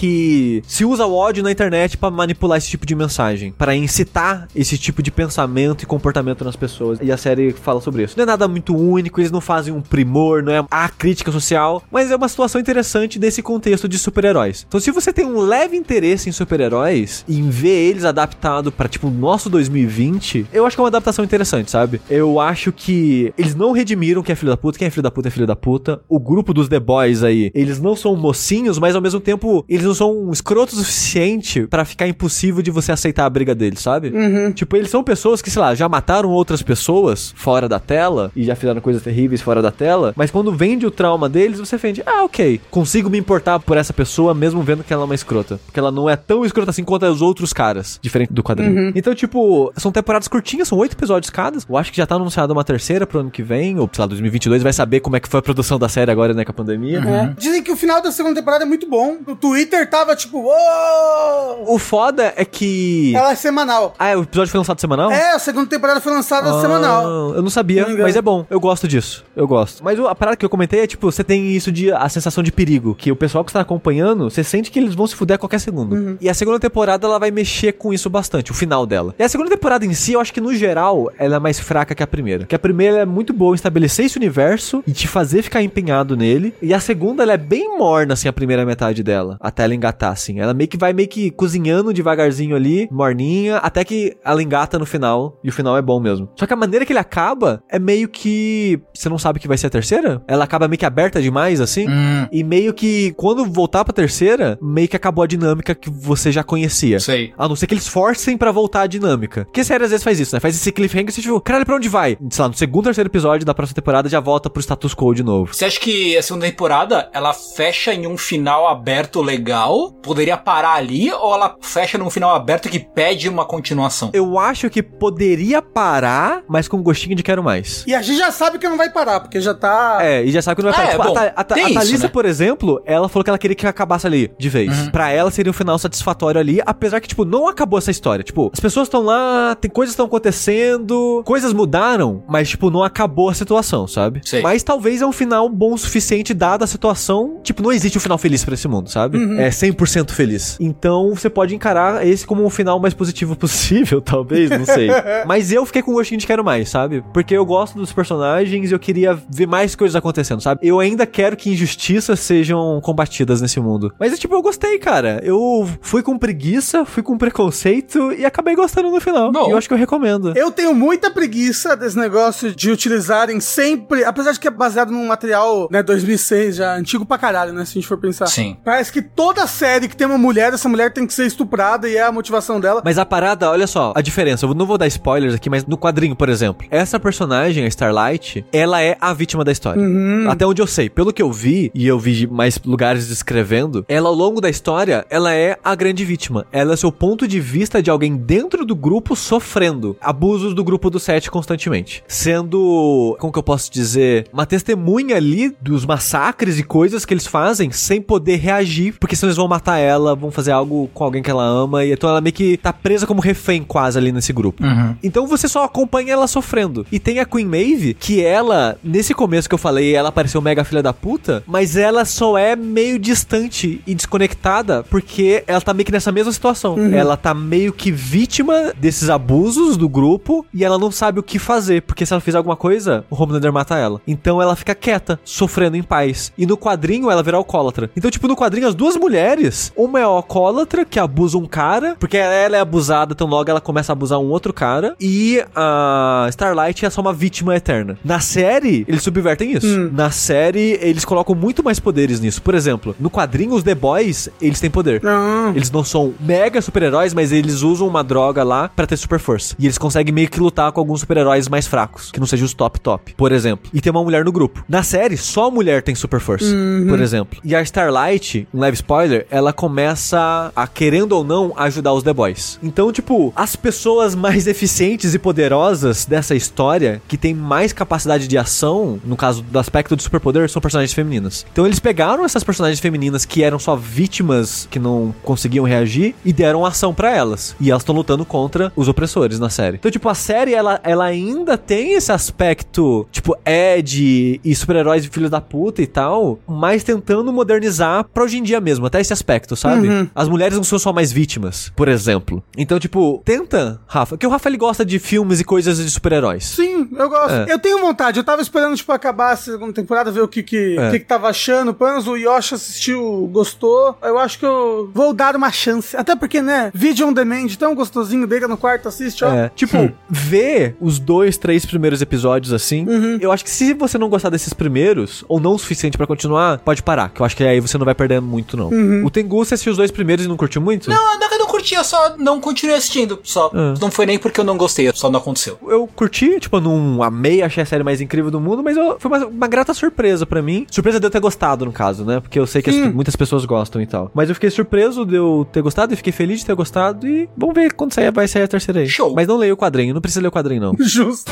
se usa o ódio na internet pra manipular esse tipo de mensagem, pra incitar esse tipo de pensamento e comportamento nas pessoas. E a série fala sobre isso. Não é nada muito único, eles não fazem um primor, não é a crítica social, mas é uma situação interessante desse contexto de super-heróis. Então, se você tem um leve interesse em super-heróis, e em ver eles adaptado pra tipo o nosso 2020, eu acho que é uma adaptação interessante, sabe? Eu acho que eles não redimiram quem é filho da puta, quem é filho da puta é filho da puta. O grupo dos The Boys aí, eles não são mocinhos, mas ao mesmo tempo eles não são escrotos o suficiente pra ficar impossível de você aceitar a briga deles, sabe? Tipo, eles são pessoas que, sei lá, já mataram outras pessoas fora da tela e já fizeram coisas terríveis fora da tela, mas quando vende o trauma deles, você vende, ah, ok, consigo me importar por essa pessoa mesmo vendo que ela é uma escrota. Porque ela não é tão escrota assim quanto os outros caras, diferente do quadrinho. Então, tipo, são temporadas curtinhas, são oito episódios cada. Eu acho que já tá anunciada uma terceira pro ano que vem, ou sei lá, 2022 vai saber como é que foi a produção da série agora, né, com a pandemia. É. Dizem que o final da segunda temporada é muito bom. O Twitter tava tipo, uou! O foda é que. Ela é semanal. Ah, o episódio foi lançado semanal? É, a segunda temporada foi lançada Ah, semanal. Eu não sabia, Não mas é bom. Eu gosto disso. Eu gosto. Mas a parada que eu comentei é, tipo, você tem isso de a sensação de perigo. Que o pessoal que está acompanhando, você sente que eles vão se fuder a qualquer segundo. Uhum. E a segunda temporada, ela vai mexer com isso bastante, o final dela. E a segunda temporada em si, eu acho que no geral, ela é mais fraca que a primeira. Que a primeira é muito boa em estabelecer esse universo e te fazer ficar empenhado nele. E a segunda, ela é bem morna, assim, a primeira metade dela. Até ela engatar, assim. Ela meio que vai meio que cozinhando devagarzinho ali, morninha, até que ela engata no final. E o final é bom mesmo. Só que a maneira que ele acaba é meio que. Você não sabe que vai ser a terceira? Ela acaba meio que aberta demais, assim. Hum, E meio que quando voltar pra terceira, meio que acabou a dinâmica que você já conhecia. sei. A não ser que eles forcem pra voltar a dinâmica. Porque a série às vezes faz isso, né? Faz esse cliffhanger e você tipo, caralho, pra onde vai? Sei lá, no segundo, terceiro episódio da próxima temporada já volta pro status quo de novo. Você acha que a segunda temporada ela fecha em um final aberto legal? Poderia parar ali? Ou ela fecha num final aberto que pede uma continuação? Eu acho que poderia parar, mas com gostinho de quero mais. E a gente já sabe que não vai parar, porque já tá. É, e já sabe que não vai Ah, parar. é, Tipo, bom, a, Tha- a, a isso, Thalissa, né? por exemplo, ela falou que ela queria que acabasse ali, de vez. Uhum. Pra ela seria um final satisfatório ali, apesar que, tipo, não acabou essa história. Tipo, as pessoas estão lá, tem coisas que estão acontecendo, coisas mudaram, mas, tipo, não acabou a situação, sabe? Sei. Mas talvez é um final bom o suficiente, dada a situação. Tipo, não existe um final feliz pra esse mundo, sabe? É 100% feliz. Então, você pode encarar esse como um final mais positivo possível, talvez, não sei. Mas eu fiquei com gostinho de quero mais, sabe? Porque eu gosto dos personagens e eu queria ver mais coisas acontecendo, sabe? Eu ainda quero que injustiças sejam combatidas nesse mundo. Mas, tipo, eu gostei, cara. Eu fui com preguiça, fui com preconceito e acabei gostando no final. Bom. E eu acho que eu recomendo. Eu tenho muita preguiça desse negócio de utilizarem sempre, apesar de que é baseado num material, né, 2006, já antigo pra caralho, né, se a gente for pensar. Sim. Parece que toda série que tem uma mulher, essa mulher tem que ser estuprada e é a motivação dela. Mas a parada, olha só, a diferença. Eu não vou dar spoilers aqui, mas no quadrinho, por exemplo, essa personagem, a Starlight, ela é a vítima da história. Até onde eu sei, pelo que eu vi, e eu vi mais lugares descrevendo, ela ao longo da história, ela é a grande vítima. Ela é seu ponto de vista de alguém dentro do grupo sofrendo abusos do grupo do Sete constantemente. Sendo, como que eu posso dizer, uma testemunha ali dos massacres e coisas que eles fazem sem poder reagir, porque senão eles vão matar ela, vão fazer algo com alguém que ela ama, e então ela meio que tá presa como refém quase ali nesse grupo. Então você só acompanha ela sofrendo. E tem a Queen Maeve, que ela, nesse começo que eu falei, ela pareceu mega filha da puta, mas ela só é meio distante e desconectada porque ela tá meio que nessa mesma situação. Ela tá meio que vítima desses abusos do grupo e ela não sabe o que fazer, porque se ela fizer alguma coisa, o Homelander mata ela. Então ela fica quieta, sofrendo em paz. E no quadrinho ela vira alcoólatra. Então, tipo, no quadrinho as duas mulheres, uma é alcoólatra, que abusa um cara, porque ela é abusada, então logo ela começa a abusar um outro cara, e a Starlight é só uma vítima eterna. Na série, eles subvertem isso. Na série, eles colocam muito mais poderes nisso. Por exemplo, no quadrinho, os The Boys, eles têm poder. Não. Eles não são mega super-heróis, mas eles usam uma droga lá pra ter super força. E eles conseguem meio que lutar com alguns super-heróis mais fracos, que não sejam os top top, por exemplo. E tem uma mulher no grupo. Na série, só a mulher tem super força, por exemplo. E a Starlight, um leve spoiler, ela começa a, querendo ou não, ajudar os The Boys. Então, tipo, as pessoas mais eficientes e poderosas dessa história, que tem mais capacidade de ação, no caso do aspecto de superpoder, são personagens femininas. Então eles pegaram essas personagens femininas que eram só vítimas, que não conseguiam reagir, e deram ação pra elas. E elas estão lutando contra os opressores na série. Então, tipo, a série, ela, ela ainda tem esse aspecto, tipo, Ed e super-heróis e filhos da puta e tal, mas tentando modernizar pra hoje em dia mesmo, até esse aspecto, sabe? As mulheres não são só mais vítimas, por exemplo. Então, tipo, tenta, Rafa, que o Rafa ele gosta de filmes e coisas de super-heróis. Sim, eu gosto. É. Eu tenho vontade. Eu tava esperando, tipo, acabar a segunda temporada, ver o que que, É. que, que tava achando. Panos, o Yoshi assistiu, gostou. Eu acho que eu vou dar uma chance. Até porque, né, vídeo on demand, tão gostosinho, deita no quarto, assiste, ó. É, tipo, ver os dois, três primeiros episódios assim, eu acho que se você não gostar desses primeiros, ou não o suficiente pra continuar, pode parar, que eu acho que aí você não vai perder muito, não. O Tengu, você assistiu os dois primeiros e não curtiu muito? Não, não, eu não curti, eu só não continuei assistindo. Só. Ah. Não foi nem porque eu não gostei, só não aconteceu. Eu curti, tipo, eu não amei, achei a série mais incrível do mundo, mas eu- foi uma, uma grata surpresa pra mim. Surpresa de eu ter gostado, no caso, né? Porque eu sei que as- muitas pessoas gostam e tal. Mas eu fiquei surpreso de eu ter gostado e fiquei feliz de ter gostado. E vamos ver quando sair, vai sair a terceira aí. Show. Mas não leia o quadrinho, não precisa ler o quadrinho, não. Justo.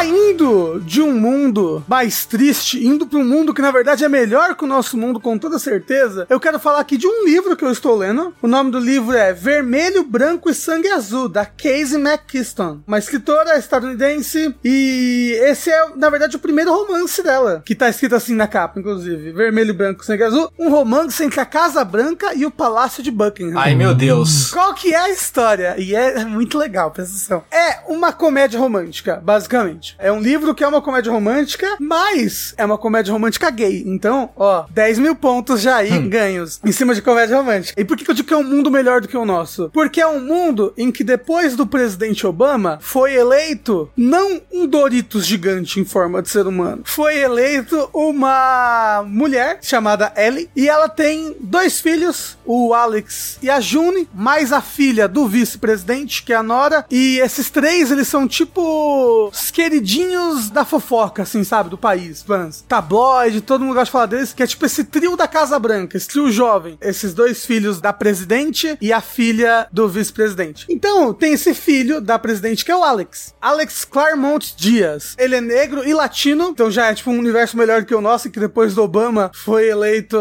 Saindo de um mundo mais triste, indo para um mundo que na verdade é melhor que o nosso mundo, com toda certeza, eu quero falar aqui de um livro que eu estou lendo. O nome do livro é Vermelho, Branco e Sangue Azul, da Casey McKiston, uma escritora estadunidense. E esse é, na verdade, o primeiro romance dela, que tá escrito assim na capa, inclusive: Vermelho, Branco e Sangue Azul. Um romance entre a Casa Branca e o Palácio de Buckingham. Ai, meu Deus. Qual que é a história? E é muito legal, presta atenção. É uma comédia romântica, basicamente. É um livro que é uma comédia romântica, mas é uma comédia romântica gay. Então, ó, 10 mil pontos já aí ganhos em cima de comédia romântica. E por que, que eu digo que é um mundo melhor do que o nosso? Porque é um mundo em que depois do presidente Obama foi eleito não um Doritos gigante em forma de ser humano, foi eleito uma mulher chamada Ellie e ela tem dois filhos, o Alex e a June, mais a filha do vice-presidente, que é a Nora. E esses três, eles são tipo os queridinhos da fofoca, assim, sabe? Do país, fãs. Tabloide, todo mundo gosta de falar deles, que é tipo esse trio da Casa Branca, esse trio jovem. Esses dois filhos da presidente e a filha do vice-presidente. Então, tem esse filho da presidente que é o Alex. Alex Claremont Dias. Ele é negro e latino, então já é tipo um universo melhor que o nosso, que depois do Obama foi eleito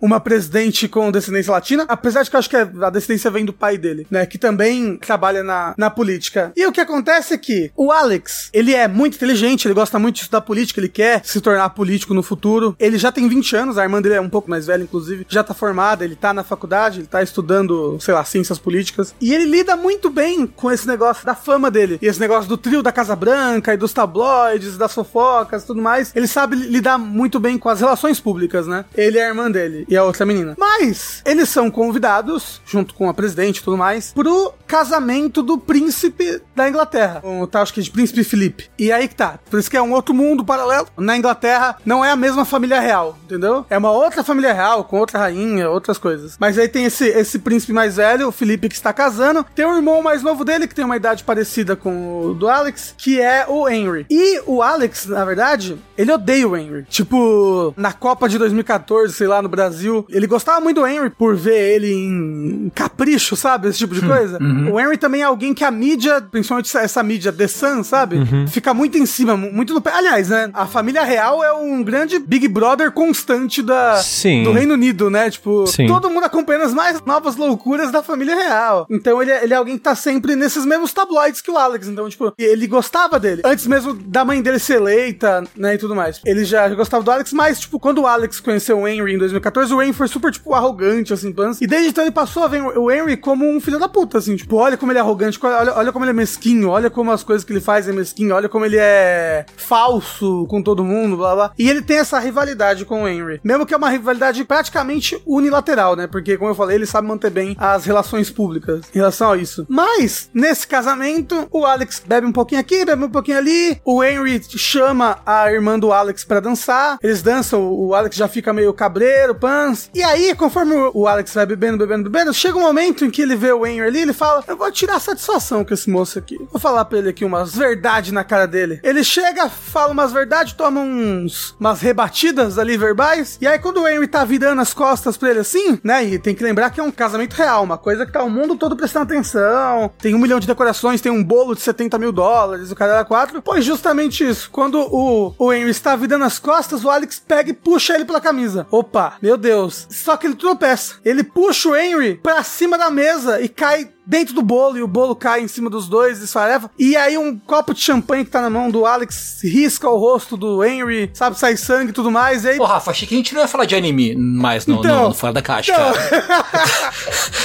uma presidente com descendência latina. Apesar de que eu acho que a descendência vem do pai dele, né? Que também trabalha na, na política. E o que acontece é que o Alex, ele é muito inteligente, ele gosta muito de estudar política, ele quer se tornar político no futuro. Ele já tem 20 anos, a irmã dele é um pouco mais velha, inclusive, já tá formada, ele tá na faculdade, ele tá estudando, sei lá, ciências políticas. E ele lida muito bem com esse negócio da fama dele. E esse negócio do trio da Casa Branca e dos tabloides, das fofocas e tudo mais. Ele sabe lidar muito bem com as relações públicas, né? Ele é a irmã dele e a outra menina. Mas eles são convidados, junto com a presidente e tudo mais, pro casamento do príncipe da Inglaterra. O tal, acho que de príncipe Felipe. E aí que tá. Por isso que é um outro mundo paralelo. Na Inglaterra não é a mesma família real, entendeu? É uma outra família real, com outra rainha, outras coisas. Mas aí tem esse, esse príncipe mais velho, o Felipe, que está casando. Tem o irmão mais novo dele, que tem uma idade parecida com o do Alex, que é o Henry. E o Alex, na verdade, ele odeia o Henry. Tipo, na Copa de 2014, sei lá, no Brasil, ele gostava muito do Henry por ver ele em capricho, sabe? Esse tipo de coisa. Uhum. O Henry também é alguém que a mídia, principalmente essa, essa mídia The Sun, sabe? Uhum. Fica muito em cima, mu- muito no pé. Aliás, né? A família real é um grande Big Brother constante da, Sim. do Reino Unido, né? Tipo, Sim. todo mundo acompanhando as mais novas loucuras da família real. Então ele é, ele é alguém que tá sempre nesses mesmos tabloides que o Alex. Então, tipo, ele gostava dele. Antes mesmo da mãe dele ser eleita, né? E tudo mais. Ele já gostava do Alex, mas, tipo, quando o Alex conheceu o Henry em 2014, o Henry foi super, tipo, arrogante, assim, pans. E desde então ele passou a ver o Henry como um filho da puta, assim, tipo, olha como ele é arrogante, olha, olha como ele é mesquinho, olha como as coisas que ele faz é mesquinho, olha como ele é falso com todo mundo, blá blá. E ele tem essa rivalidade com o Henry. Mesmo que é uma rivalidade praticamente unilateral, né? Porque, como eu falei, ele sabe manter bem as relações públicas em relação a isso. Mas, nesse casamento, o Alex bebe um pouquinho aqui, bebe um pouquinho ali. O Henry chama a irmã do Alex pra dançar. Eles dançam, o Alex já fica meio cabreiro, pans. E aí, conforme o- o Alex vai bebendo, bebendo, bebendo, chega um momento em que ele vê o Henry ali, ele fala: Eu vou tirar satisfação com esse moço aqui. Vou falar pra ele aqui umas verdades na cara dele. Ele chega, fala umas verdades, toma uns umas rebatidas ali verbais. E aí, quando o Henry tá virando as costas pra ele assim, né? E tem que lembrar que é um casamento real, uma coisa que tá o mundo todo prestando atenção. Tem um milhão de decorações, tem um bolo de 70 mil dólares, o cara era quatro. Pois justamente isso. Quando o, o Henry está virando as costas, o Alex pega e puxa ele pela camisa. Opa, meu Deus. Só que ele tropeça. Ele puxa o Henry pra cima da mesa e cai dentro do bolo e o bolo cai em cima dos dois, desfarefa. E aí um copo de champanhe que tá na mão do Alex risca o rosto do Henry, sabe, sai sangue e tudo mais. E aí Pô, Rafa, achei que a gente não ia falar de anime mais no, Então, no, no Fora da Caixa, então- cara.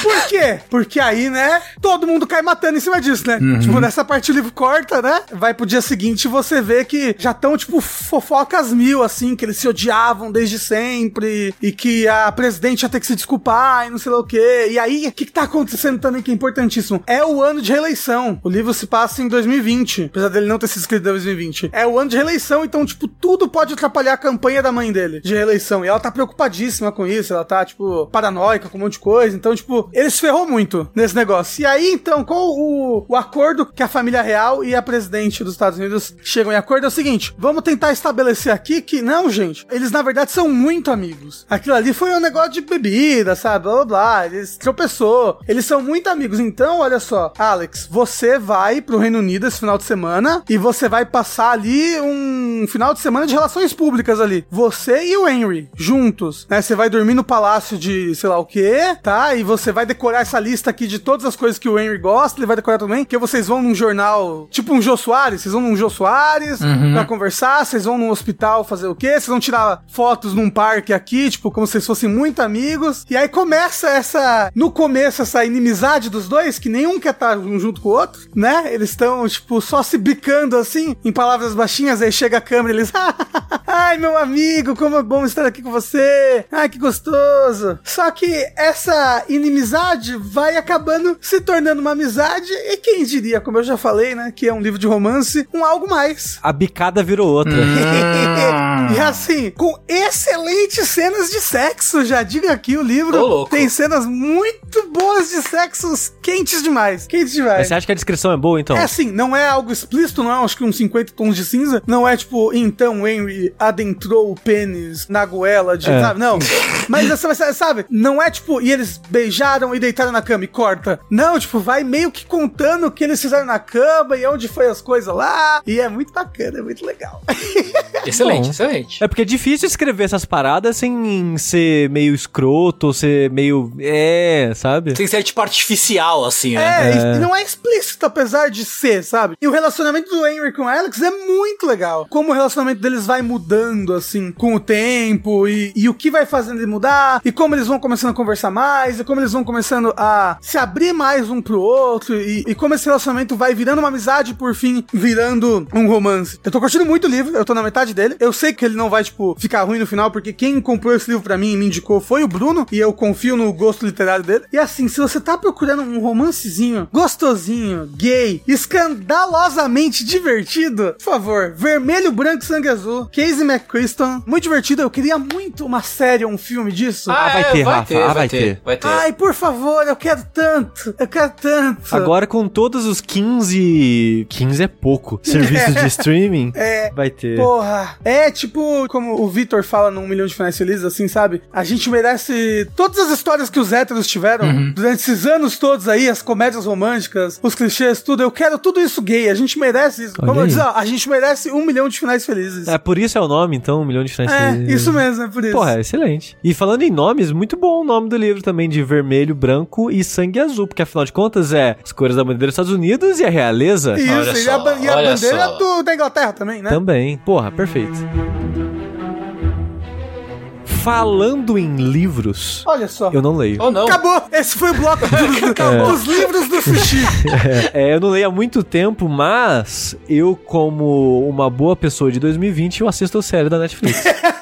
Quê? Porque aí, né, todo mundo cai matando em cima disso, né? Tipo, nessa parte o livro corta, né? Vai pro dia seguinte e você vê que já estão, tipo, fofocas mil, assim, que eles se odiavam desde sempre e que a presidente ia ter que se desculpar e não sei lá o quê. E aí, o que, que tá acontecendo também que é importantíssimo? É o ano de reeleição. O livro se passa em 2020, apesar dele não ter sido escrito em 2020. É o ano de reeleição, então, tipo, tudo pode atrapalhar a campanha da mãe dele de reeleição. E ela tá preocupadíssima com isso, ela tá, tipo, paranoica com um monte de coisa. Então, tipo, ele se ferrou muito nesse negócio. E aí, então, qual o, o acordo que a família real e a presidente dos Estados Unidos chegam em acordo é o seguinte: vamos tentar estabelecer aqui que, não, gente, eles na verdade são muito amigos. Aquilo ali foi um negócio de bebida, sabe? Blá blá blá. Eles tropeçou. Eles são muito amigos. Então, olha só, Alex, você vai pro Reino Unido esse final de semana e você vai passar ali um final de semana de relações públicas ali. Você e o Henry, juntos, né? Você vai dormir no palácio de sei lá o que, tá? E você vai decorar essa lista aqui de todas as coisas que o Henry gosta, ele vai decorar também, que vocês vão num jornal, tipo um Jô Soares, vocês vão num Jô Soares Uhum. pra conversar, vocês vão num hospital fazer o quê? Vocês vão tirar fotos num parque aqui, tipo, como se vocês fossem muito amigos. E aí começa essa, no começo, essa inimizade dos dois, que nenhum quer estar um junto com o outro, né? Eles estão, tipo, só se bicando assim, em palavras baixinhas, aí chega a câmera e eles, ai, meu amigo, como é bom estar aqui com você. Ai, que gostoso. Só que essa inimizade vai acabando se tornando uma amizade e quem diria, como eu já falei, né, que é um livro de romance, um algo mais. A bicada virou outra. Hum. E assim, com excelentes cenas de sexo, já diga aqui o livro. Tem cenas muito boas de sexos quentes demais. Quentes Mas demais. você acha que a descrição é boa, então? É assim, não é algo explícito, não é acho que uns 50 tons de cinza. Não é tipo, então Henry adentrou o pênis na goela de. É. Sabe? Não. Mas essa vai ser, sabe? Não é tipo, e eles beijaram e deitaram na cama e corta. Não, tipo, vai meio que contando o que eles fizeram na cama e onde foi as coisas lá. E é muito bacana, é muito legal. Excelente, Bom. excelente. É porque é difícil escrever essas paradas sem ser meio escroto, ou ser meio. É, sabe? Que ser tipo artificial, assim, né? É, e não é explícito, apesar de ser, sabe? E o relacionamento do Henry com o Alex é muito legal. Como o relacionamento deles vai mudando, assim, com o tempo, e, e o que vai fazendo ele mudar, e como eles vão começando a conversar mais, e como eles vão começando a se abrir mais um pro outro, e, e como esse relacionamento vai virando uma amizade, por fim, virando um romance. Eu tô curtindo muito o livro, eu tô na metade dele. Eu sei que ele não vai, tipo, ficar ruim no final, porque quem comprou esse livro pra mim e me indicou foi o Bruno, e eu confio no gosto literário dele. E assim, se você tá procurando um romancezinho gostosinho, gay, escandalosamente divertido, por favor, Vermelho, Branco e Sangue Azul, Casey McCriston, muito divertido. Eu queria muito uma série ou um filme disso. Ah, vai ter, Rafa, ah, vai ter. Vai ter. Ai, por favor, eu quero tanto, eu quero tanto. Agora com todos os 15. 15 é pouco. Serviços de streaming. É. Vai ter. Porra, é tipo como o Vitor fala num milhão de finais felizes, assim, sabe? A gente merece todas as histórias que os héteros tiveram Uhum. durante esses anos todos aí, as comédias românticas, os clichês, tudo. Eu quero tudo isso gay, a gente merece isso. Olha como eu aí. disse, ó, a gente merece um milhão de finais felizes. É, por isso é o nome, então, um milhão de finais É, felizes. isso mesmo, é por isso. Porra, é excelente. E falando em nomes, muito bom o nome do livro também, de vermelho, branco e sangue azul, porque afinal de contas é as cores da bandeira dos Estados Unidos e a realeza Isso, Olha e a, só, ban- e a bandeira do, da Inglaterra também, né? também. Porra, perfeito. Falando em livros, Olha só. eu não leio. Ou não. Acabou! Esse foi o bloco do- dos livros do sushi. É, eu não leio há muito tempo, mas eu, como uma boa pessoa de 2020, eu assisto a série da Netflix.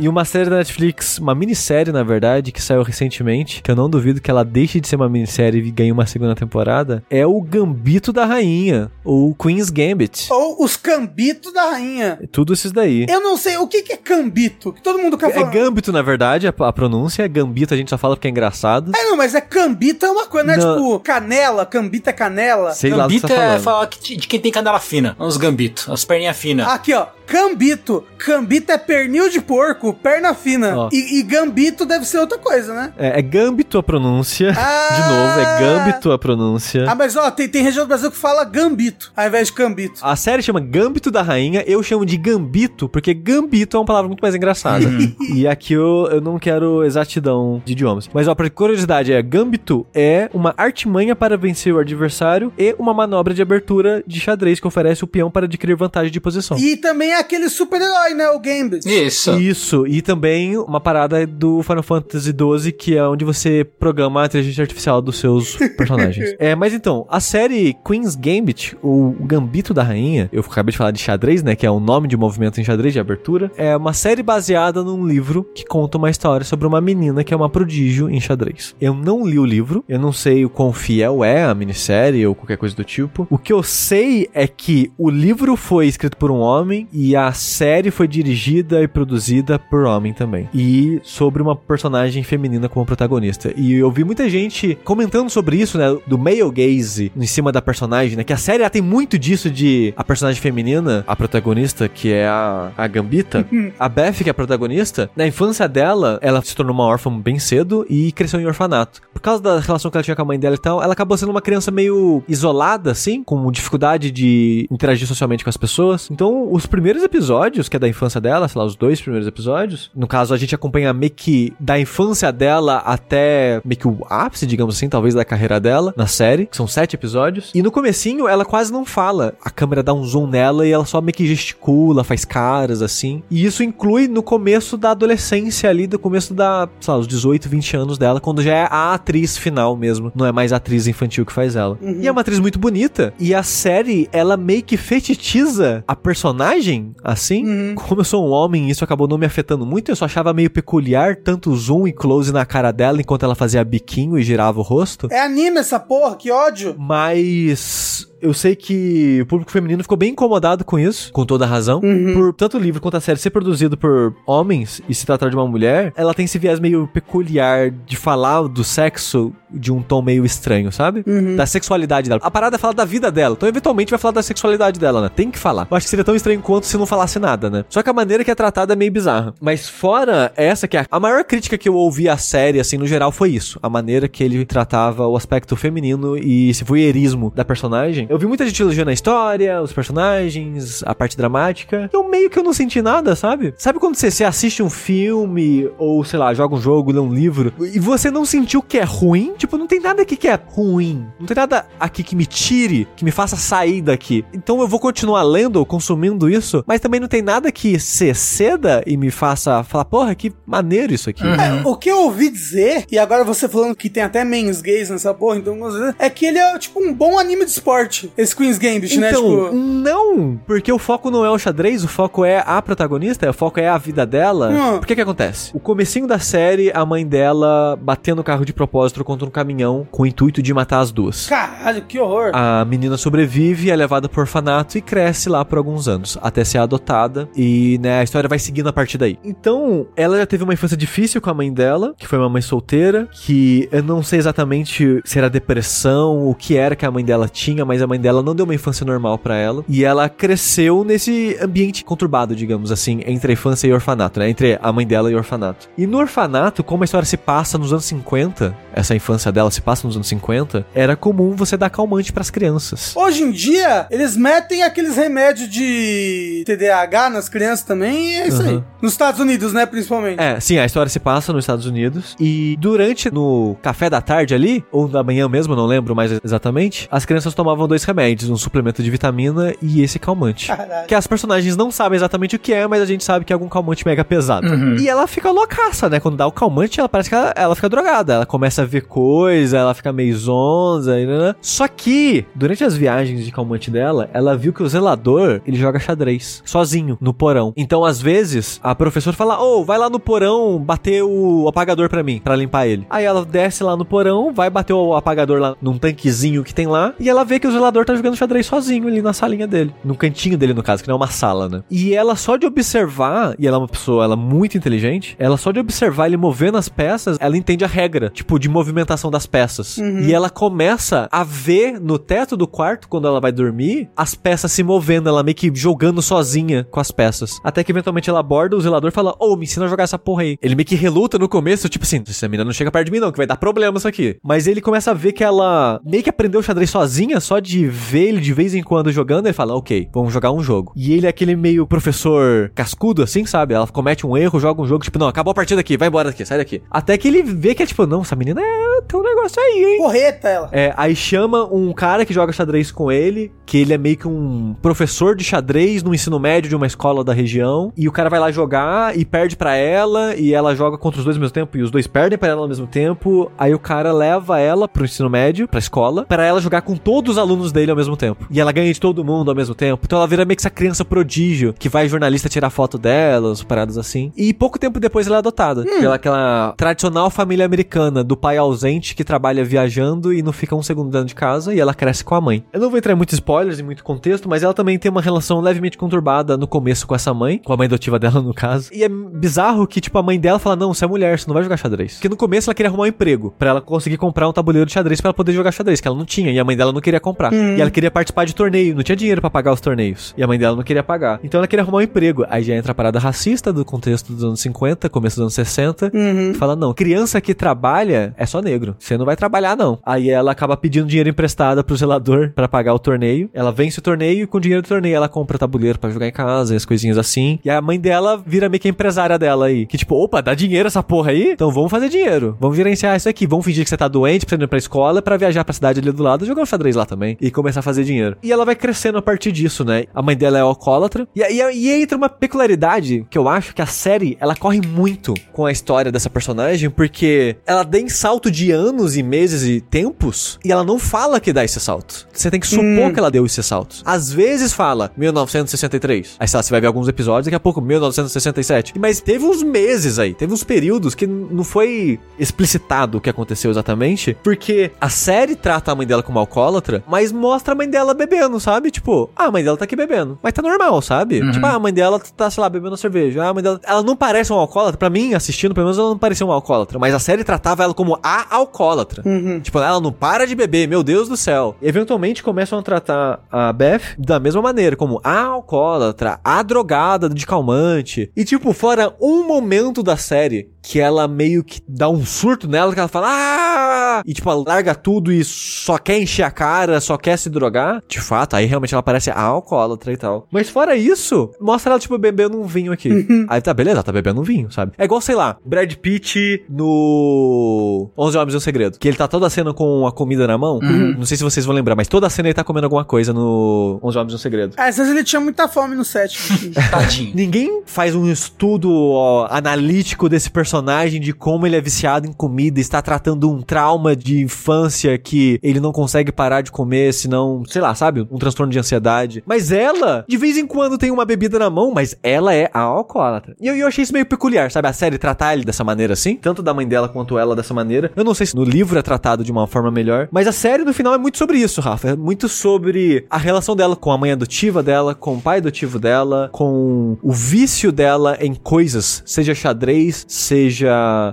E uma série da Netflix, uma minissérie, na verdade, que saiu recentemente, que eu não duvido que ela deixe de ser uma minissérie e ganhe uma segunda temporada, é o Gambito da Rainha, ou Queen's Gambit. Ou os cambitos da rainha. Tudo esses daí. Eu não sei, o que, que é cambito? Que todo mundo quer É falar. Gambito, na verdade, a, a pronúncia. É Gambito, a gente só fala porque é engraçado. É, não, mas é cambito é uma coisa, não é Não. tipo canela, cambita é canela. Sei lá do que Gambito você tá é falar de quem tem canela fina. Os gambitos, as perninhas finas. Aqui, ó, cambito. Cambito é pernil de porco, perna fina. E, e gambito deve ser outra coisa, né? É, é Gambito a pronúncia. Ah! De novo, é Gambito a pronúncia. Ah, mas ó, tem, tem região do Brasil que fala gambito, ao invés de cambito. A série chama Gambito da Rainha, eu chamo de Gambito, porque Gambito é uma palavra muito mais engraçada. e aqui eu, eu não quero exatidão de idiomas. Mas ó, pra curiosidade, é Gambito é uma artimanha para vencer o adversário e uma manobra de abertura de xadrez que oferece o peão para adquirir vantagem de posição. E também é aquele super-herói, né? O Gambit. Isso. Isso, e também uma parada do Final Fantasy XII, que é onde você programa a inteligência artificial dos seus personagens. é, mas então, a série Queen's Gambit, o Gambito da Rainha, eu acabei de falar de xadrez, né, que é o nome de um movimento em xadrez de abertura, é uma série baseada num livro que conta uma história sobre uma menina que é uma prodígio em xadrez. Eu não li o livro, eu não sei o quão fiel é a minissérie ou qualquer coisa do tipo. O que eu sei é que o livro foi escrito por um homem e E a série foi dirigida e produzida por homem também. E sobre uma personagem feminina como protagonista. E eu vi muita gente comentando sobre isso, né? Do male gaze em cima da personagem, né? Que a série ela tem muito disso de a personagem feminina, a protagonista, que é a, a Gambita, a Beth, que é a protagonista, na infância dela, ela se tornou uma órfã bem cedo e cresceu em orfanato. Por causa da relação que ela tinha com a mãe dela e tal, ela acabou sendo uma criança meio isolada, assim, com dificuldade de interagir socialmente com as pessoas. Então, os primeiros episódios, que é da infância dela, sei lá, os dois primeiros episódios, no caso, a gente acompanha meio que da infância dela até meio que o ápice, digamos assim, talvez da carreira dela na série, que são sete episódios. E no comecinho, ela quase não fala. A câmera dá um zoom nela e ela só meio que gesticula, faz caras, assim. E isso inclui no começo da adolescência ali, do começo da, sei lá, os 18, 20 anos dela, quando já é a atriz final mesmo, não é mais a atriz infantil que faz ela. Uhum. E é uma atriz muito bonita, e a série, ela meio que fetichiza a personagem, assim. Uhum. Como eu sou um homem, isso acabou não me afetando muito, eu só achava meio peculiar tanto zoom e close na cara dela enquanto ela fazia biquinho e girava o rosto. É anime essa porra, que ódio! Mas eu sei que o público feminino ficou bem incomodado com isso, com toda razão. Uhum. Por tanto o livro quanto a série ser produzido por homens e se tratar de uma mulher, ela tem esse viés meio peculiar de falar do sexo de um tom meio estranho, sabe? Uhum. Da sexualidade dela. A parada é falar da vida dela, então eventualmente vai falar da sexualidade dela, né? Tem que falar. Eu acho que seria tão estranho quanto se não falasse nada, né? Só que a maneira que é tratada é meio bizarra. Mas fora essa, que é a maior crítica que eu ouvi à série, assim, no geral, foi isso. A maneira que ele tratava o aspecto feminino e esse voyeurismo da personagem. Eu vi muita gente elogiando a história, os personagens, a parte dramática. Eu meio que eu não senti nada, sabe? Sabe quando você, você assiste um filme, ou sei lá, joga um jogo, lê um livro, e você não sentiu que é ruim? Tipo, não tem nada aqui que é ruim. Não tem nada aqui que me tire, que me faça sair daqui. Então eu vou continuar lendo, consumindo isso, mas também não tem nada que se ceda e me faça falar, porra, que maneiro isso aqui. Uhum. É, o que eu ouvi dizer, e agora você falando que tem até mens gays nessa porra, então é que ele é tipo um bom anime de esporte. Esse Queen's Gambit, né? então, né? Tipo... Não, porque o foco não é o xadrez, o foco é a protagonista, o foco é a vida dela. Hum. Por que que acontece? O comecinho da série, a mãe dela batendo o carro de propósito contra um caminhão com o intuito de matar as duas. Caralho, que horror. A menina sobrevive, é levada pro orfanato e cresce lá por alguns anos, até ser adotada e, né, a história vai seguindo a partir daí. Então, ela já teve uma infância difícil com a mãe dela, que foi uma mãe solteira, que eu não sei exatamente se era depressão, o que era que a mãe dela tinha, mas a mãe dela não deu uma infância normal para ela. E ela cresceu nesse ambiente conturbado, digamos assim, entre a infância e o orfanato, né? Entre a mãe dela e o orfanato. E no orfanato, como a história se passa nos anos 50, essa infância dela se passa nos anos 50, era comum você dar calmante para as crianças. Hoje em dia, eles metem aqueles remédios de TDAH nas crianças também, e é isso uhum. aí. Nos Estados Unidos, né, principalmente. É, sim, a história se passa nos Estados Unidos. E durante no café da tarde ali, ou da manhã mesmo, não lembro mais exatamente, as crianças tomavam dois remédios, um suplemento de vitamina e esse calmante. Caraca. Que as personagens não sabem exatamente o que é, mas a gente sabe que é algum calmante mega pesado. Uhum. E ela fica loucaça, né? Quando dá o calmante, ela parece que ela, ela fica drogada. Ela começa a ver coisa, ela fica meio zonza. Né? Só que, durante as viagens de calmante dela, ela viu que o zelador, ele joga xadrez, sozinho, no porão. Então, às vezes, a professora fala, ô, oh, vai lá no porão bater o apagador para mim, para limpar ele. Aí ela desce lá no porão, vai bater o apagador lá num tanquezinho que tem lá, e ela vê que o zelador tá jogando xadrez sozinho ali na salinha dele. No cantinho dele, no caso, que não é uma sala, né? E ela só de observar, e ela é uma pessoa, ela é muito inteligente, ela só de observar ele movendo as peças, ela entende a regra, tipo, de movimentação das peças. Uhum. E ela começa a ver no teto do quarto, quando ela vai dormir, as peças se movendo, ela meio que jogando sozinha com as peças. Até que eventualmente ela aborda o zelador e fala: Ô, oh, me ensina a jogar essa porra aí. Ele meio que reluta no começo, tipo assim, essa menina não chega perto de mim, não, que vai dar problema isso aqui. Mas ele começa a ver que ela meio que aprendeu o xadrez sozinha, só de ver ele de vez em quando jogando, ele fala, ok, vamos jogar um jogo. E ele é aquele meio professor cascudo, assim, sabe? Ela comete um erro, joga um jogo, tipo, não, acabou a partida aqui, vai embora daqui, sai daqui. Até que ele vê que é tipo, não, essa menina é, tem um negócio aí, hein? Correta ela. É, aí chama um cara que joga xadrez com ele, que ele é meio que um professor de xadrez no ensino médio de uma escola da região, e o cara vai lá jogar e perde para ela, e ela joga contra os dois ao mesmo tempo, e os dois perdem para ela ao mesmo tempo, aí o cara leva ela pro ensino médio, pra escola, para ela jogar com todos os alunos dele ao mesmo tempo. E ela ganha de todo mundo ao mesmo tempo. Então ela vira meio que essa criança prodígio que vai jornalista tirar foto delas, paradas assim. E pouco tempo depois ela é adotada. Hum. Pela aquela tradicional família americana do pai ausente que trabalha viajando e não fica um segundo dentro de casa e ela cresce com a mãe. Eu não vou entrar em muito spoiler spoilers e muito contexto, mas ela também tem uma relação levemente conturbada no começo com essa mãe, com a mãe adotiva dela, no caso. E é bizarro que, tipo, a mãe dela fala: Não, você é mulher, você não vai jogar xadrez. Porque no começo ela queria arrumar um emprego pra ela conseguir comprar um tabuleiro de xadrez pra ela poder jogar xadrez, que ela não tinha, e a mãe dela não queria comprar. E ela queria participar de torneio, não tinha dinheiro pra pagar os torneios. E a mãe dela não queria pagar. Então ela queria arrumar um emprego. Aí já entra a parada racista do contexto dos anos 50, começo dos anos 60. Fala: Não, criança que trabalha é só negro. Você não vai trabalhar, não. Aí ela acaba pedindo dinheiro emprestado pro zelador pra pagar o torneio. Ela vence o torneio e com o dinheiro do torneio ela compra tabuleiro pra jogar em casa, e as coisinhas assim. E a mãe dela vira meio que a empresária dela aí. Que tipo, opa, dá dinheiro essa porra aí? Então vamos fazer dinheiro. Vamos gerenciar isso aqui. Vamos fingir que você tá doente pra ir pra escola, pra viajar pra cidade ali do lado, jogar um xadrez lá também. E começar a fazer dinheiro. E ela vai crescendo a partir disso, né? A mãe dela é alcoólatra. E, e, e aí entra uma peculiaridade que eu acho que a série, ela corre muito com a história dessa personagem, porque ela dá em salto de anos e meses e tempos, e ela não fala que dá esse salto. Você tem que supor que ela deu esse salto. Às vezes fala 1963. Aí lá, você vai ver alguns episódios, daqui a pouco 1967. Mas teve uns meses aí, teve uns períodos que não foi explicitado o que aconteceu exatamente, porque a série trata a mãe dela como alcoólatra, mas mostra a mãe dela bebendo, sabe? Tipo, ah, a mãe dela tá aqui bebendo. Mas tá normal, sabe? Tipo, ah, a mãe dela tá, sei lá, bebendo cerveja. Ah, a mãe dela. Ela não parece um alcoólatra. Pra mim, assistindo, pelo menos ela não parecia um alcoólatra. Mas a série tratava ela como a alcoólatra. Tipo, ela não para de beber, meu Deus do céu. E, eventualmente começam a tratar a Beth da mesma maneira, como a alcoólatra, a drogada de calmante. E, tipo, fora um momento da série que ela meio que dá um surto nela, que ela fala, ah! E, tipo, ela larga tudo e só quer encher a cara, só quer se drogar. De fato, aí realmente ela parece a alcoólatra e tal. Mas fora isso, mostra ela, tipo, bebendo um vinho aqui. aí tá, beleza, ela tá bebendo um vinho, sabe? É igual, sei lá, Brad Pitt no 11 Homens e um Segredo. Que ele tá toda a cena com a comida na mão. Não sei se vocês vão lembrar, mas toda a cena ele tá comendo alguma coisa no 11 Homens e um Segredo. Às vezes ele tinha muita fome no set. Tadinho. Ninguém faz um estudo ó, analítico desse personagem, de como ele é viciado em comida, está tratando um trauma de infância que ele não consegue parar de comer, senão, sei lá, sabe? Um transtorno de ansiedade. Mas ela, de vez em quando, tem uma bebida na mão, mas ela é a alcoólatra. E eu, eu achei isso meio peculiar, sabe? A série tratar ele dessa maneira assim, tanto da mãe dela quanto ela dessa maneira. Eu não sei se no livro é tratado de uma forma melhor, mas a série no final é muito sobre isso, Rafa. É muito sobre a relação dela com a mãe adotiva dela, com o pai adotivo dela, com o vício dela em coisas, seja xadrez, seja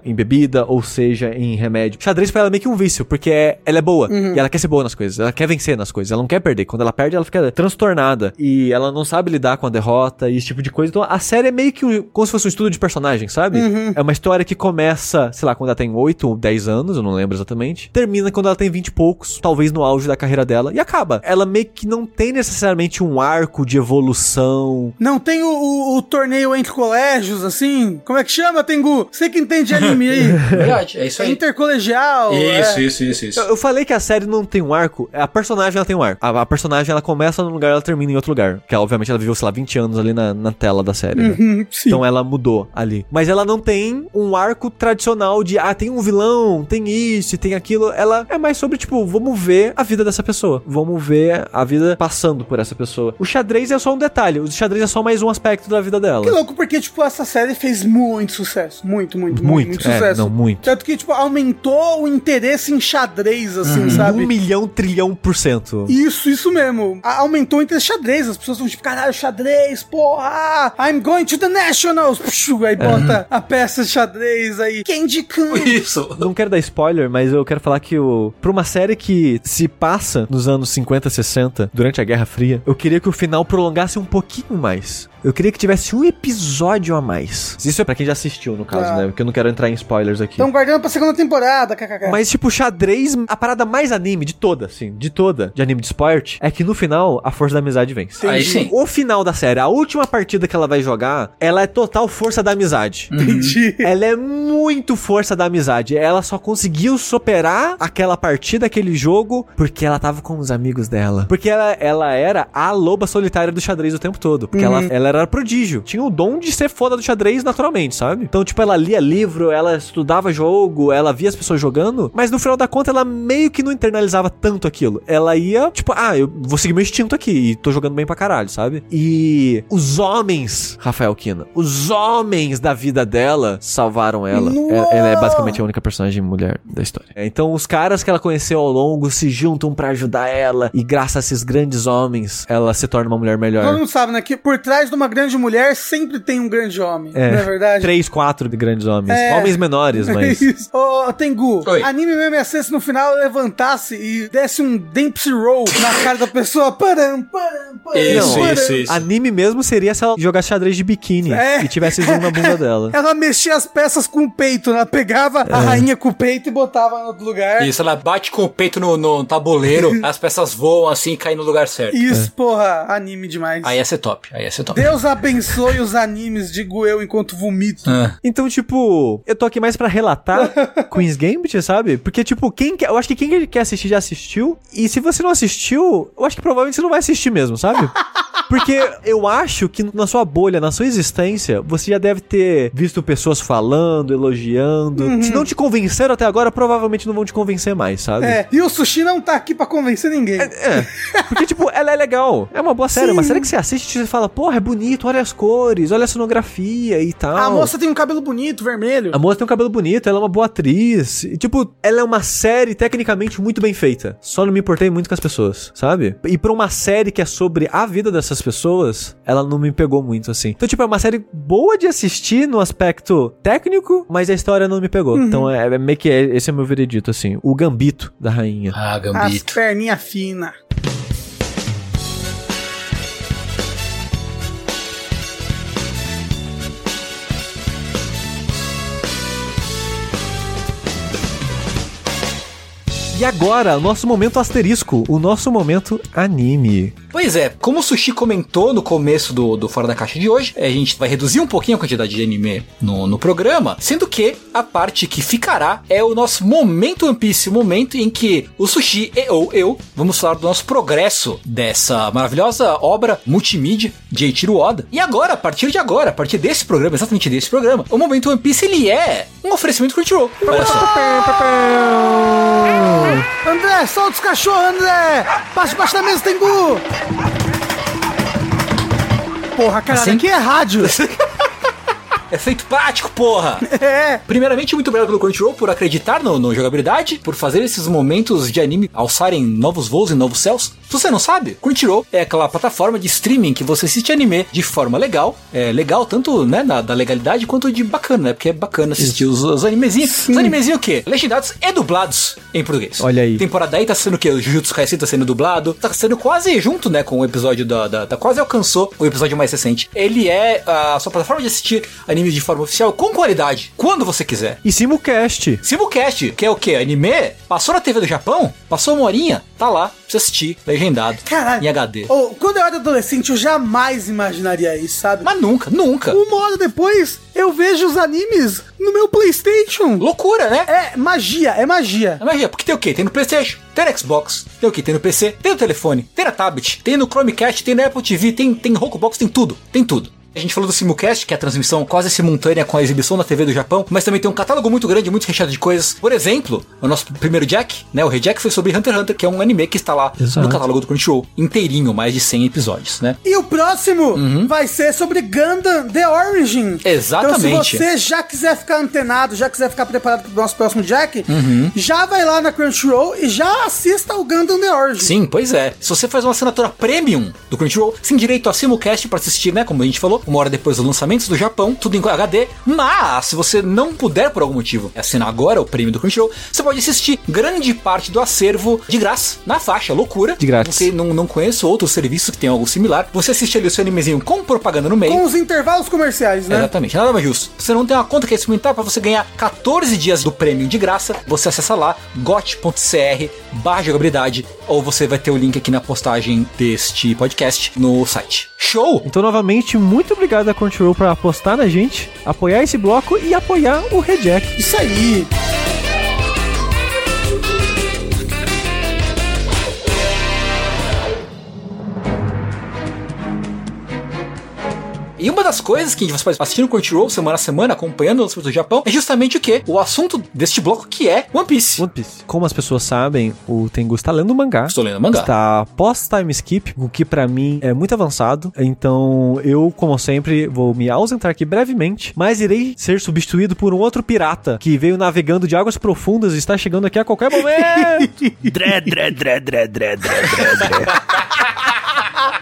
em bebida ou seja em remédio. Xadrez pra ela é meio que um vício, porque é- ela é boa e ela quer ser boa nas coisas, ela quer vencer nas coisas, ela não quer perder. Quando ela perde, ela fica transtornada e ela não sabe lidar com a derrota e esse tipo de coisa. Então a série é meio que um- como se fosse um estudo de personagem, sabe? É uma história que começa, sei lá, quando ela tem 8 ou 10 anos, eu não lembro exatamente. Termina quando ela tem 20 e poucos, talvez no auge da carreira dela, e acaba. Ela meio que não tem necessariamente um arco de evolução. Não tem o, o- o torneio entre colégios, assim? Como é que chama, Tengu? Você que entende de anime aí. Verdade, é isso É aí. intercolegial. Isso, é. isso, isso, isso. Eu, eu falei que a série não tem um arco, a personagem ela tem um arco. A, a personagem ela começa num lugar ela termina em outro lugar. Que obviamente ela viveu, sei lá, 20 anos ali na, na tela da série. né? Hum, sim. Então ela mudou ali. Mas ela não tem um arco tradicional de, ah, tem um vilão, tem isso, e tem aquilo. Ela é mais sobre, tipo, vamos ver a vida dessa pessoa. Vamos ver a vida passando por essa pessoa. O xadrez é só um detalhe. O xadrez é só mais um aspecto da vida dela. Que louco, porque, tipo, essa série fez muito sucesso. Muito, muito, muito, Muito, muito, é, sucesso. não, muito. Tanto que, tipo, aumentou o interesse em xadrez, assim, sabe? Um milhão, trilhão por cento. Isso, isso mesmo. A- aumentou o interesse em xadrez. As pessoas estão tipo, caralho, xadrez, porra! I'm going to the Nationals! Puxu, aí bota a peça de xadrez aí. Candy Kun! Isso. Não quero dar spoiler, mas eu quero falar que o pra uma série que se passa nos anos 50, 60, durante a Guerra Fria, eu queria que o final prolongasse um pouquinho mais. Eu queria que tivesse um episódio a mais. Isso é pra quem já assistiu, no caso, Ah. Né? Porque eu não quero entrar em spoilers aqui. Estão guardando pra segunda temporada, kkk. Mas, tipo, xadrez, a parada mais anime de toda, assim, de toda, de anime de esporte, é que no final, a força da amizade vence. Aí sim. O final da série, a última partida que ela vai jogar, ela é total força da amizade. Entendi. Ela é muito força da amizade. Ela só conseguiu superar aquela partida, aquele jogo, porque ela tava com os amigos dela. Porque ela, ela era a loba solitária do xadrez o tempo todo. Porque ela, ela era prodígio. Tinha o dom de ser foda do xadrez naturalmente, sabe? Então, tipo, ela lia livro, ela estudava jogo, ela via as pessoas jogando, mas no final da conta ela meio que não internalizava tanto aquilo. Ela ia, tipo, ah, eu vou seguir meu instinto aqui e tô jogando bem pra caralho, sabe? E os homens, Rafael Kina, os homens da vida dela salvaram ela. É- Ela é basicamente a única personagem mulher da história. É, Então os caras que ela conheceu ao longo se juntam pra ajudar ela e graças a esses grandes homens, ela se torna uma mulher Todo melhor. mundo sabe, né? Que por trás de uma grande mulher sempre tem um grande homem. É, Não é verdade? Três, quatro de grandes homens. É. Homens menores, mas. Isso. Ô, Tengu, Oi. anime mesmo ia ser se no final levantasse e desse um Dempsey Roll na cara da pessoa. Param, param, param. Isso, param. isso, isso. Anime mesmo seria se ela jogasse xadrez de biquíni É. e tivesse zoom na bunda dela. Ela mexia as peças com o peito, né? Ela pegava É. a rainha com o peito e botava no outro lugar. Isso, ela bate com o peito no, no tabuleiro, as peças voam assim e caem no lugar certo. Isso, porra, anime demais. Aí ia ser top, aí ia ser top. Deus abençoe os animes, digo eu, enquanto vomito. Ah. Então, tipo, eu tô aqui mais pra relatar Queen's Gambit, sabe? Porque, tipo, quem quer, eu acho que quem quer assistir já assistiu. E se você não assistiu, eu acho que provavelmente você não vai assistir mesmo, sabe? Porque eu acho que na sua bolha, na sua existência, você já deve ter visto pessoas falando, elogiando. Se não te convenceram até agora, provavelmente não vão te convencer mais, sabe? É, e o sushi não tá aqui pra convencer ninguém. É. Porque, tipo, ela é legal. É uma boa série. É uma série que você assiste e você fala, porra, é bonito, olha as cores, olha a sonografia e tal. A moça tem um cabelo bonito, vermelho. A moça tem um cabelo bonito, ela é uma boa atriz. E, tipo, ela é uma série tecnicamente muito bem feita. Só não me importei muito com as pessoas, sabe? E pra uma série que é sobre a vida dessas pessoas, ela não me pegou muito, assim. Então, tipo, é uma série boa de assistir no aspecto técnico, mas a história não me pegou. Então, é, é meio que é- esse é o meu veredito, assim. O gambito da rainha. Ah, As Gambito. perninhas E agora, nosso momento asterisco, o nosso momento anime. Pois é, como o Sushi comentou no começo do, do Fora da Caixa de hoje, a gente vai reduzir um pouquinho a quantidade de anime no, no programa, sendo que a parte que ficará é o nosso momento One Piece, o momento em que o Sushi e ou eu vamos falar do nosso progresso dessa maravilhosa obra multimídia de Eiichiro Oda. E agora, a partir de agora, a partir desse programa, exatamente desse programa, o momento One Piece ele é um oferecimento Crunchyroll. Olha só. André, solta os cachorros, André! Passa debaixo da mesa, Tengu! Porra, cara, Assim? aqui é rádio. É feito prático, porra! É. Primeiramente, muito obrigado pelo Crunchyroll por acreditar no, no jogabilidade, por fazer esses momentos de anime alçarem novos voos e novos céus. Se você não sabe, Crunchyroll é aquela plataforma de streaming que você assiste anime de forma legal. É legal tanto, né, da, da legalidade quanto de bacana, né? Porque é bacana assistir os, os animezinhos. Os animezinhos o quê? Legendados e dublados em português. Olha aí. Temporada aí tá sendo o quê? O Jujutsu Kaisen tá sendo dublado. Tá sendo quase junto, né, com o episódio da, da, da- Quase alcançou o episódio mais recente. Ele é a sua plataforma de assistir animes de forma oficial com qualidade, quando você quiser. E Simulcast. Simulcast, que é o quê? Anime? Passou na TV do Japão? Passou uma horinha? Tá lá, pra você assistir, legendado, Caralho. em HD. Ô, quando eu era adolescente, eu jamais imaginaria isso, sabe? Mas nunca, nunca. Uma hora depois, eu vejo os animes no meu PlayStation. Loucura, né? É magia, é magia. É magia, porque tem o quê? Tem no Playstation, tem no Xbox, tem o quê? Tem no PC, tem no telefone, tem na tablet, tem no Chromecast, tem no Apple TV, tem, tem Rokubox, tem tudo, tem tudo. A gente falou do Simulcast, que é a transmissão quase simultânea com a exibição na TV do Japão, mas também tem um catálogo muito grande, muito recheado de coisas. Por exemplo, o nosso primeiro Jack, né? O Rejack foi sobre Hunter x Hunter, que é um anime que está lá Exato. no catálogo do Crunchyroll, inteirinho, mais de 100 episódios, né? E o próximo vai ser sobre Gundam The Origin. Exatamente. Então, se você já quiser ficar antenado, já quiser ficar preparado pro nosso próximo Jack, já vai lá na Crunchyroll e já assista ao Gundam The Origin. Sim, pois é. Se você faz uma assinatura premium do Crunchyroll, sem direito a simulcast pra assistir, né? Como a gente falou, uma hora depois dos lançamentos do Japão, tudo em HD. Mas, se você não puder por algum motivo assinar agora o prêmio do Crunchyroll, você pode assistir grande parte do acervo de graça, na faixa, loucura. De grátis. Você não, não conhece outros serviços que tem algo similar. Você assiste ali o seu animezinho com propaganda no meio. Com os intervalos comerciais, né? Exatamente, nada mais justo. Você não tem uma conta que quer experimentar para você ganhar 14 dias do prêmio de graça, você acessa lá got.cr barra jogabilidade ou você vai ter o link aqui na postagem deste podcast no site. Show! Então, novamente, muito obrigado a Crunchyroll por apostar na gente, apoiar esse bloco e apoiar o Reject. Isso aí. E uma das coisas que você pode assistir no Crunchyroll semana a semana, acompanhando os do Japão, é justamente o que? O assunto deste bloco que é One Piece. One Piece. Como as pessoas sabem, o Tengu está lendo mangá. Estou lendo mangá. Está pós-time skip, o que pra mim é muito avançado. Então eu, como sempre, vou me ausentar aqui brevemente, mas irei ser substituído por um outro pirata que veio navegando de águas profundas e está chegando aqui a qualquer momento. Dré, dré, dré, dré, dré, dré, dré, dré.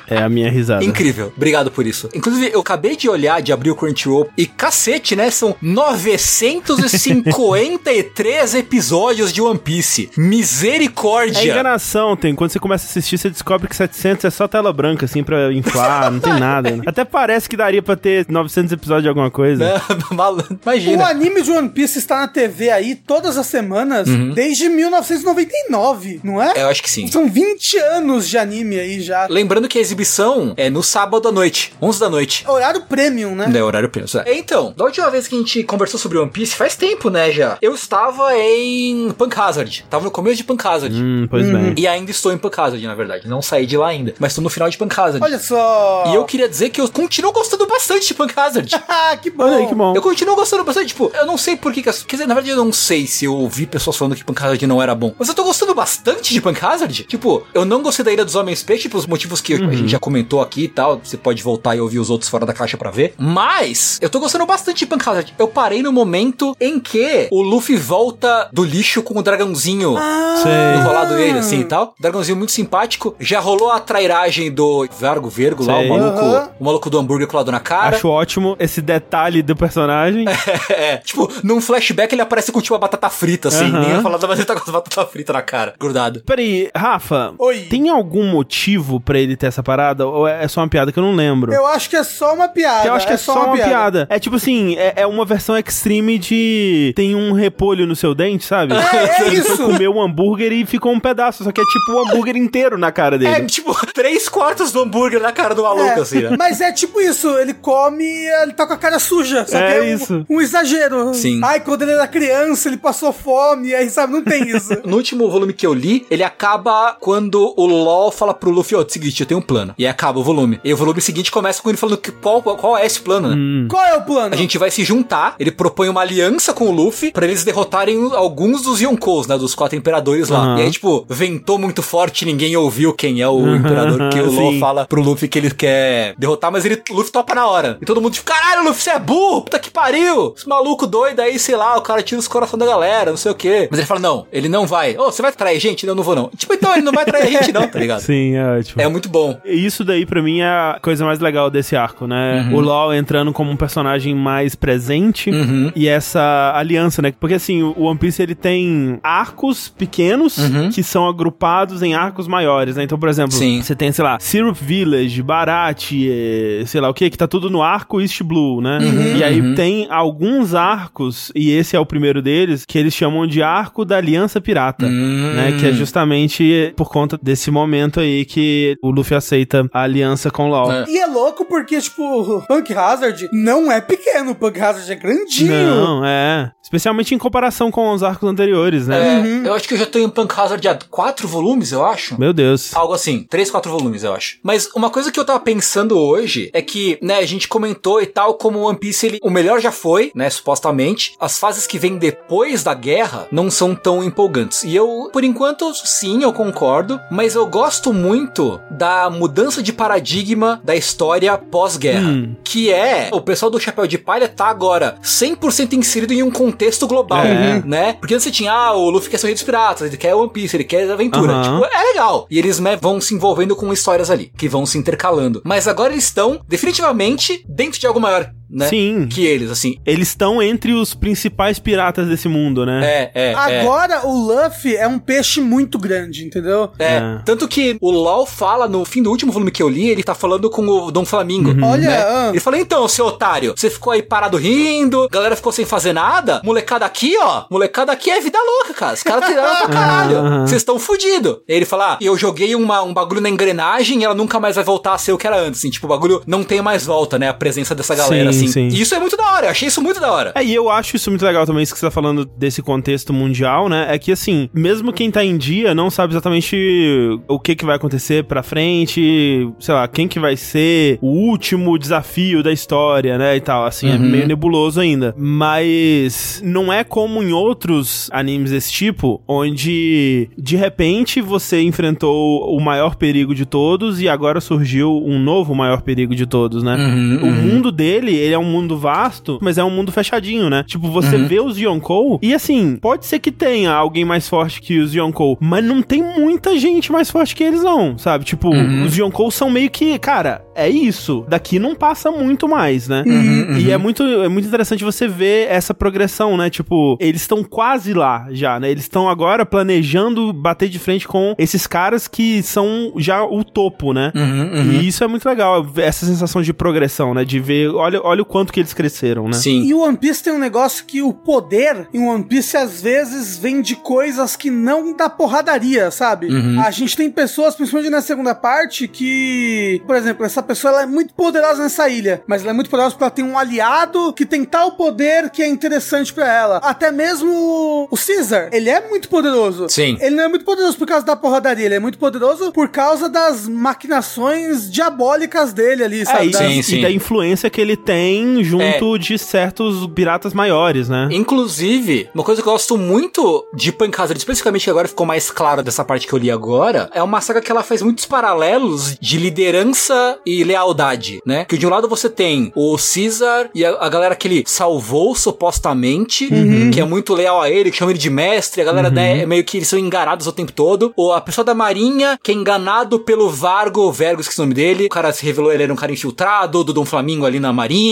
É a minha risada. Incrível. Obrigado por isso. Inclusive, eu acabei de olhar, de abrir o Crunchyroll e cacete, né? São 953 episódios de One Piece. É Misericórdia. enganação, tem. Quando você começa a assistir, você descobre que 700 é só tela branca, assim, pra inflar, não tem nada. Né? Até parece que daria pra ter 900 episódios de alguma coisa. Não, malandro. O Imagina. anime de One Piece está na TV aí todas as semanas desde 1999, não é? Eu acho que sim. São 20 anos de anime aí já. Lembrando que a exibição é no sábado à noite, 11 da noite. Horário premium, né? É horário preço. É. Então, da última vez que a gente conversou sobre One Piece, faz tempo, né, já. Eu estava em Punk Hazard. Tava no começo de Punk Hazard. Hum, pois bem. E ainda estou em Punk Hazard, na verdade. Não saí de lá ainda. Mas estou no final de Punk Hazard. Olha só. E eu queria dizer que eu continuo gostando bastante de Punk Hazard. Ah, que bom. Olha aí, que bom. Eu continuo gostando bastante, tipo, eu não sei por que, que as- Quer dizer, na verdade eu não sei se eu ouvi pessoas falando que Punk Hazard não era bom. Mas eu tô gostando bastante de Punk Hazard. Tipo, eu não gostei da Ilha dos Homens Peixe, pelos motivos que a gente já comentou aqui e tal. Você pode voltar e ouvir os outros fora da caixa pra ver. Mas, eu tô gostando bastante de Punk Hazard. Eu parei no momento em que o Luffy volta do lixo com o dragãozinho Sei. enrolado ele, assim e tal. Dragãozinho muito simpático. Já rolou a trairagem do Vargo Vergo lá, o maluco, Aham. o maluco do hambúrguer colado na cara. Acho ótimo esse detalhe do personagem. É, tipo, num flashback ele aparece com tipo uma batata frita, assim. Aham. Nem ia falar, mas ele tá com batata frita na cara, grudado. Peraí, Rafa, Oi. tem algum motivo pra ele ter essa parada? Ou é só uma piada que eu não lembro? Eu acho que é só uma piada. Eu acho que é, só uma piada. É tipo assim, é, é uma versão extreme de. Tem um repolho no seu dente, sabe? É, é Ele isso. comer um hambúrguer e ficou um pedaço, só que é tipo o hambúrguer inteiro na cara É, dele. tipo, três quartos do hambúrguer na cara do maluco, É, assim, né? Mas é tipo isso, ele come e ele tá com a cara suja. Só É que é um- isso. Um, exagero. Sim. Ai, quando ele era criança, ele passou fome, aí sabe, não tem isso. No último volume que eu li, ele acaba quando o LOL fala pro Luffy, ó, seguinte, tenho um plano. E aí acaba o volume. E o volume seguinte começa com ele falando que, qual, qual é esse plano, né? Qual é o plano? A gente vai se juntar, ele propõe uma aliança com o Luffy pra eles derrotarem alguns dos Yonkous, né? Dos quatro imperadores lá. Aham. E aí, tipo, ventou muito forte, ninguém ouviu quem é o imperador, porque o sim. fala pro Luffy que ele quer derrotar, mas ele, o Luffy topa na hora. E todo mundo tipo, caralho, Luffy, você é burro, puta que pariu. Esse maluco doido aí, sei lá, o cara tira os corações da galera, não sei o quê. Mas ele fala, não, ele não vai. Ô, você vai trair gente? Não, não vou não. Tipo, então ele não vai trair a gente não, tá ligado? Sim, é ótimo. É muito bom. Isso daí, pra mim, é a coisa mais legal desse arco, né? Uhum. O LoL entrando como um personagem mais presente Uhum. e essa aliança, né? Porque, assim, o One Piece, ele tem arcos pequenos Uhum. que são agrupados em arcos maiores, né? Então, por exemplo, Sim. você tem, sei lá, Syrup Village, Barat, eh, sei lá o que, que tá tudo no arco East Blue, né? Uhum. E aí tem alguns arcos, e esse é o primeiro deles, que eles chamam de Arco da Aliança Pirata, Hum. né? Que é justamente por conta desse momento aí que o Luffy aceita a aliança com o LoL. É. E é louco porque, tipo, Punk Hazard não é pequeno, o Punk Hazard é grandinho. Não, é. Especialmente em comparação com os arcos anteriores, né? É, Eu acho que eu já tenho em Punk Hazard há quatro volumes, eu acho. Meu Deus. Algo assim, três, quatro volumes, eu acho. Mas uma coisa que eu tava pensando hoje é que, né, a gente comentou e tal, como o One Piece, ele, o melhor já foi, né, supostamente. As fases que vêm depois da guerra não são tão empolgantes. E eu, por enquanto, sim, eu concordo, mas eu gosto muito da mudança de paradigma da história pós-guerra. Hum. Que é, o pessoal do Chapéu de Palha tá agora 100% inserido em um contexto global, É. né? Porque antes você tinha, ah, o Luffy quer ser o rei dos piratas, ele quer One Piece, ele quer aventura. Aham. Tipo, é legal. E eles né, vão se envolvendo com histórias ali, que vão se intercalando. Mas agora eles estão definitivamente dentro de algo maior, né? Sim. Que eles, assim. Eles estão entre os principais piratas desse mundo, né? É, é. é. Agora o Luffy é um peixe muito grande, entendeu? É, É. tanto que o LOL fala no fim do último volume que eu li, ele tá falando com o Dom Flamingo. Olha, né? ah. Ele fala: então, seu otário, você ficou aí parado rindo, galera ficou sem fazer nada. Molecada aqui, ó, molecada aqui é vida louca, cara. Os caras treinaram pra caralho. Aham. Vocês estão fudidos. Ele fala: ah, eu joguei uma, um bagulho na engrenagem e ela nunca mais vai voltar a ser o que era antes. Assim, tipo, o bagulho não tem mais volta, né? A presença dessa galera, Sim, assim. sim. E isso é muito da hora, eu achei isso muito da hora. É, e eu acho isso muito legal também, isso que você tá falando desse contexto mundial, né? É que, assim, mesmo quem tá em dia não sabe exatamente o que que vai acontecer pra frente, sei lá, quem que vai ser o último desafio da história, né? E tal, assim, é Uhum. meio nebuloso ainda. Mas não é como em outros animes desse tipo, onde de repente você enfrentou o maior perigo de todos e agora surgiu um novo maior perigo de todos, né? Uhum, O mundo dele, ele é um mundo vasto, mas é um mundo fechadinho, né? Tipo, você Uhum. vê os Yonkou e assim, pode ser que tenha alguém mais forte que os Yonkou, mas não tem muita gente mais forte que eles não, sabe? Tipo, Uhum. os Yonkou são meio que, cara, é isso. Daqui não passa muito mais, né? Uhum, E é muito, é muito interessante você ver essa progressão, né? Tipo, eles estão quase lá já, né? Eles estão agora planejando bater de frente com esses caras que são já o topo, né? Uhum, E isso é muito legal, essa sensação de progressão, né? De ver, olha, olha o quanto que eles cresceram, né? Sim. E o One Piece tem um negócio que o poder em One Piece às vezes vem de coisas que não da porradaria, sabe? Uhum. A gente tem pessoas, principalmente na segunda parte, que, por exemplo, essa pessoa ela é muito poderosa nessa ilha, mas ela é muito poderosa porque ela tem um aliado que tem tal poder que é interessante pra ela. Até mesmo o Caesar, ele é muito poderoso. Sim. Ele não é muito poderoso por causa da porradaria, ele é muito poderoso por causa das maquinações diabólicas dele ali, É, sabe? e, Das- Sim, e sim. da influência que ele tem junto de certos piratas maiores, né? Inclusive, uma coisa que eu gosto muito de Pancasura, especificamente que agora ficou mais claro dessa parte que eu li agora, é uma saga que ela faz muitos paralelos de liderança e lealdade, né? Que de um lado você tem o Caesar e a, a galera que ele salvou supostamente, que é muito leal a ele, que chama ele de mestre, a galera né, é meio que eles são enganados o tempo todo. Ou a pessoa da marinha, que é enganado pelo Vargo, Vergo, esqueci o nome dele, o cara se revelou ele era um cara infiltrado do Dom Flamingo ali na marinha,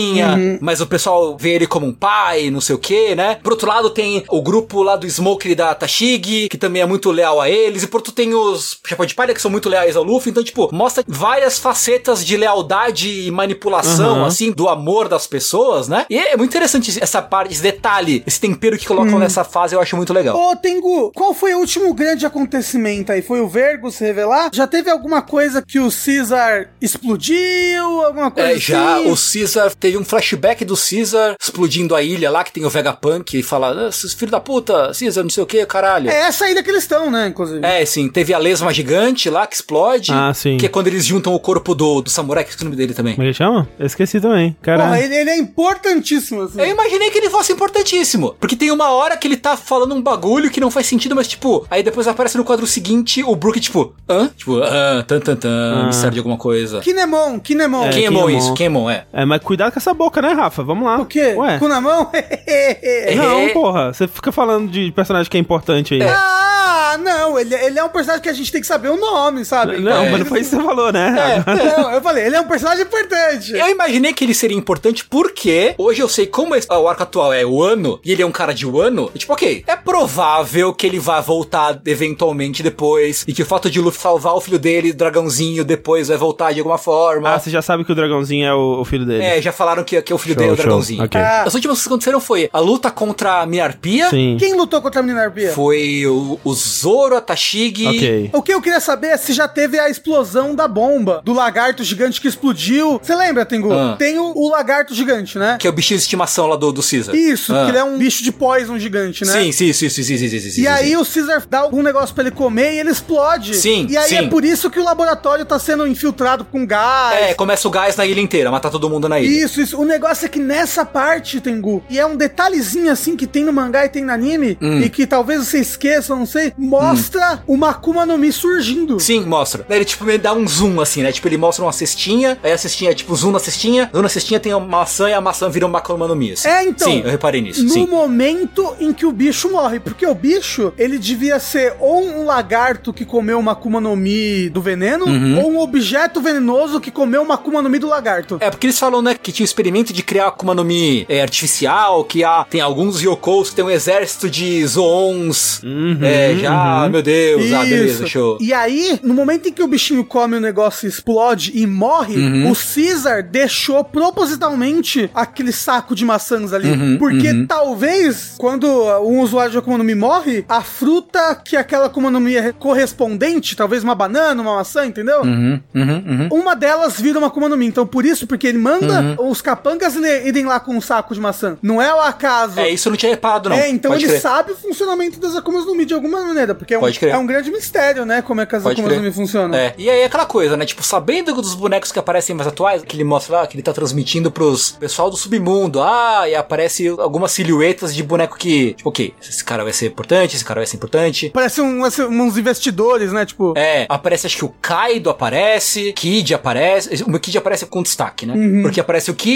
mas o pessoal vê ele como um pai, não sei o que, né? Por outro lado tem o grupo lá do Smoke e da Tashigi, que também é muito leal a eles, e por outro tem os Chapéu de Palha, que são muito leais ao Luffy, então, tipo, mostra várias facetas de lealdade e manipulação, Uhum. assim, do amor das pessoas, né? E é muito interessante essa parte, esse detalhe, esse tempero que colocam nessa fase, eu acho muito legal. Ô, Tengu, qual foi o último grande acontecimento aí? Foi o Vergo se revelar? Já teve alguma coisa que o Caesar explodiu? Alguma coisa É, já assim? o Caesar teve um flashback do Caesar explodindo a ilha lá, que tem o Vegapunk e fala: ah, filho da puta, Caesar, não sei o que, caralho. É essa ilha que eles estão, né, inclusive. É, sim, teve a lesma gigante lá que explode. Ah, sim. Que é quando eles juntam o corpo do, do samurai, que é o nome dele também. Como que chama? Eu esqueci também. Caralho. Porra, ele, ele é importantíssimo, assim. Eu imaginei que ele fosse importantíssimo. Porque tem uma hora que ele tá falando um bagulho que não faz sentido, mas tipo, aí depois aparece no quadro seguinte o Brook, tipo, hã? Tipo, ah, tan, tan, tan, Ah. mistério de alguma coisa. Kinemon, Kinemon. É, Quem é bom Kinemon. isso? Quem é bom, é. É, mas cuidado com essa boca, né, Rafa? Vamos lá. O quê? Ué. Cu na mão? Não, É. porra. Você fica falando de personagem que é importante aí. ah, não, ele, ele é um personagem que a gente tem que saber o nome, sabe? Não, É. mas não foi isso que você falou, né? Não, eu falei, ele é um personagem importante. Eu imaginei que ele seria importante porque hoje eu sei como esse- o arco atual é o ano e ele é um cara de Wano. E tipo, ok, é provável que ele vá voltar eventualmente depois e que o fato de Luffy salvar o filho dele, dragãozinho, depois vai voltar de alguma forma. Ah, você já sabe que o dragãozinho é o, o filho dele. É, já falaram que, que o filho Show, dele é o show. dragãozinho. Ok. Ah. As últimas que aconteceram foi a luta contra a Miarpia. Sim. Quem lutou contra a menina arpia? Foi o, o Zoro, a Tashigi. Ok. O que eu queria saber é se já teve a explosão da bomba, do lagarto gigante que explodiu. Você lembra, Tengu? Ah. Tem o, o lagarto gigante, né? Que é o bichinho de estimação lá do, do Caesar. Isso, Ah. que ele é um bicho de poison gigante, né? Sim, sim, sim, sim, sim, sim, sim, sim, E sim, aí sim. o Caesar dá algum negócio pra ele comer e ele explode. Sim, E aí sim. é por isso que o laboratório tá sendo infiltrado com gás. É, começa o gás na ilha inteira, matar todo mundo na ilha. Isso, isso. O negócio é que nessa parte, Tengu, e é um detalhezinho assim que tem no mangá e tem no anime, Hum. e que talvez você esqueça, não sei, mostra uma Akuma no Mi surgindo. Sim, mostra. Ele, tipo, meio dá um zoom, assim, né? Tipo, ele mostra uma cestinha, aí a cestinha, tipo, zoom na cestinha, zoom na cestinha tem uma maçã e a maçã vira uma Akuma no Mi, assim. É, então. Sim, eu reparei nisso, No sim. momento em que o bicho morre, porque o bicho, ele devia ser ou um lagarto que comeu uma Akuma no Mi do veneno, Uhum. ou um objeto venenoso que comeu uma Akuma no Mi do lagarto. É, porque eles falam, né, que tinha o experimento de criar Akuma no Mi é, artificial, que há, tem alguns Yokos que tem um exército de Zoons Uhum, é, já, Ah, meu Deus. Ah, beleza, Isso. show. E aí, no momento em que o bichinho come, o negócio explode e morre, Uhum. o Caesar deixou propositalmente aquele saco de maçãs ali. Uhum, porque talvez, quando um usuário de Akuma no Mi morre, a fruta que aquela Akuma no Mi é correspondente, talvez uma banana, uma maçã, entendeu? Uhum, uhum, uhum. Uma delas vira uma Akuma no Mi. Então, por isso, porque ele manda Uhum. Os capangas irem lá com um saco de maçã. Não é o acaso. É, isso eu não tinha reparado, não. É, então Pode ele crer. sabe o funcionamento das Akumas no Mi de alguma maneira, porque é um, é um grande mistério, né? Como é que as Pode Akumas no crer. Mi funcionam. É, e aí é aquela coisa, né? Tipo, sabendo dos bonecos que aparecem mais atuais, que ele mostra lá, que ele tá transmitindo pros pessoal do submundo. Ah, e aparece algumas silhuetas de boneco que, tipo, ok, esse cara vai ser importante, esse cara vai ser importante. Parece um, uns investidores, né? Tipo, É, aparece acho que o Kaido aparece, Kid aparece, o Kid aparece com destaque, né? Uhum. Porque aparece o Kid,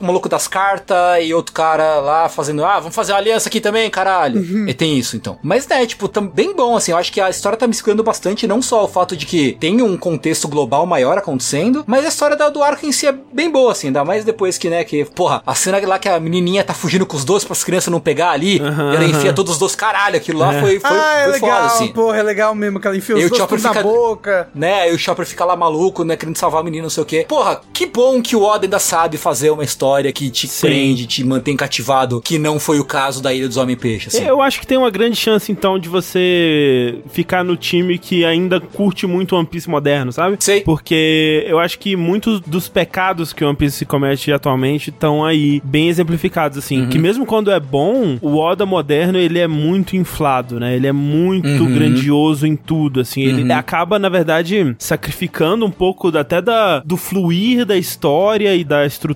o maluco das cartas e outro cara lá fazendo, ah, vamos fazer uma aliança aqui também, caralho. Uhum. E tem isso então. Mas né, tipo, tam, bem bom assim, eu acho que a história tá me segurando bastante, não só o fato de que tem um contexto global maior acontecendo, mas a história da- do arco em si é bem boa assim, ainda mais depois que, né, que, porra, a cena lá que a menininha tá fugindo com os doces para as crianças não pegar ali, e ela enfia todos os doces, caralho, aquilo lá foi, foi, ah, é foi legal, foda assim. porra, é legal mesmo, que ela enfia E os o dois tudo na fica- boca. né? Aí o Chopper fica lá maluco, né? Querendo salvar a menina, não sei o quê. Porra, que bom que o Oda ainda sabe fazer uma história que te Sim. prende, te mantém cativado, que não foi o caso da Ilha dos Homem-Peixe, assim. Eu acho que tem uma grande chance, então, de você ficar no time que ainda curte muito One Piece moderno, sabe? Sei. Porque eu acho que muitos dos pecados que One Piece comete atualmente estão aí bem exemplificados, assim. Uhum. Que mesmo quando é bom, o Oda moderno, ele é muito inflado, né? Ele é muito Uhum. grandioso em tudo, assim. Ele acaba, na verdade, sacrificando um pouco até da, do fluir da história e da estrutura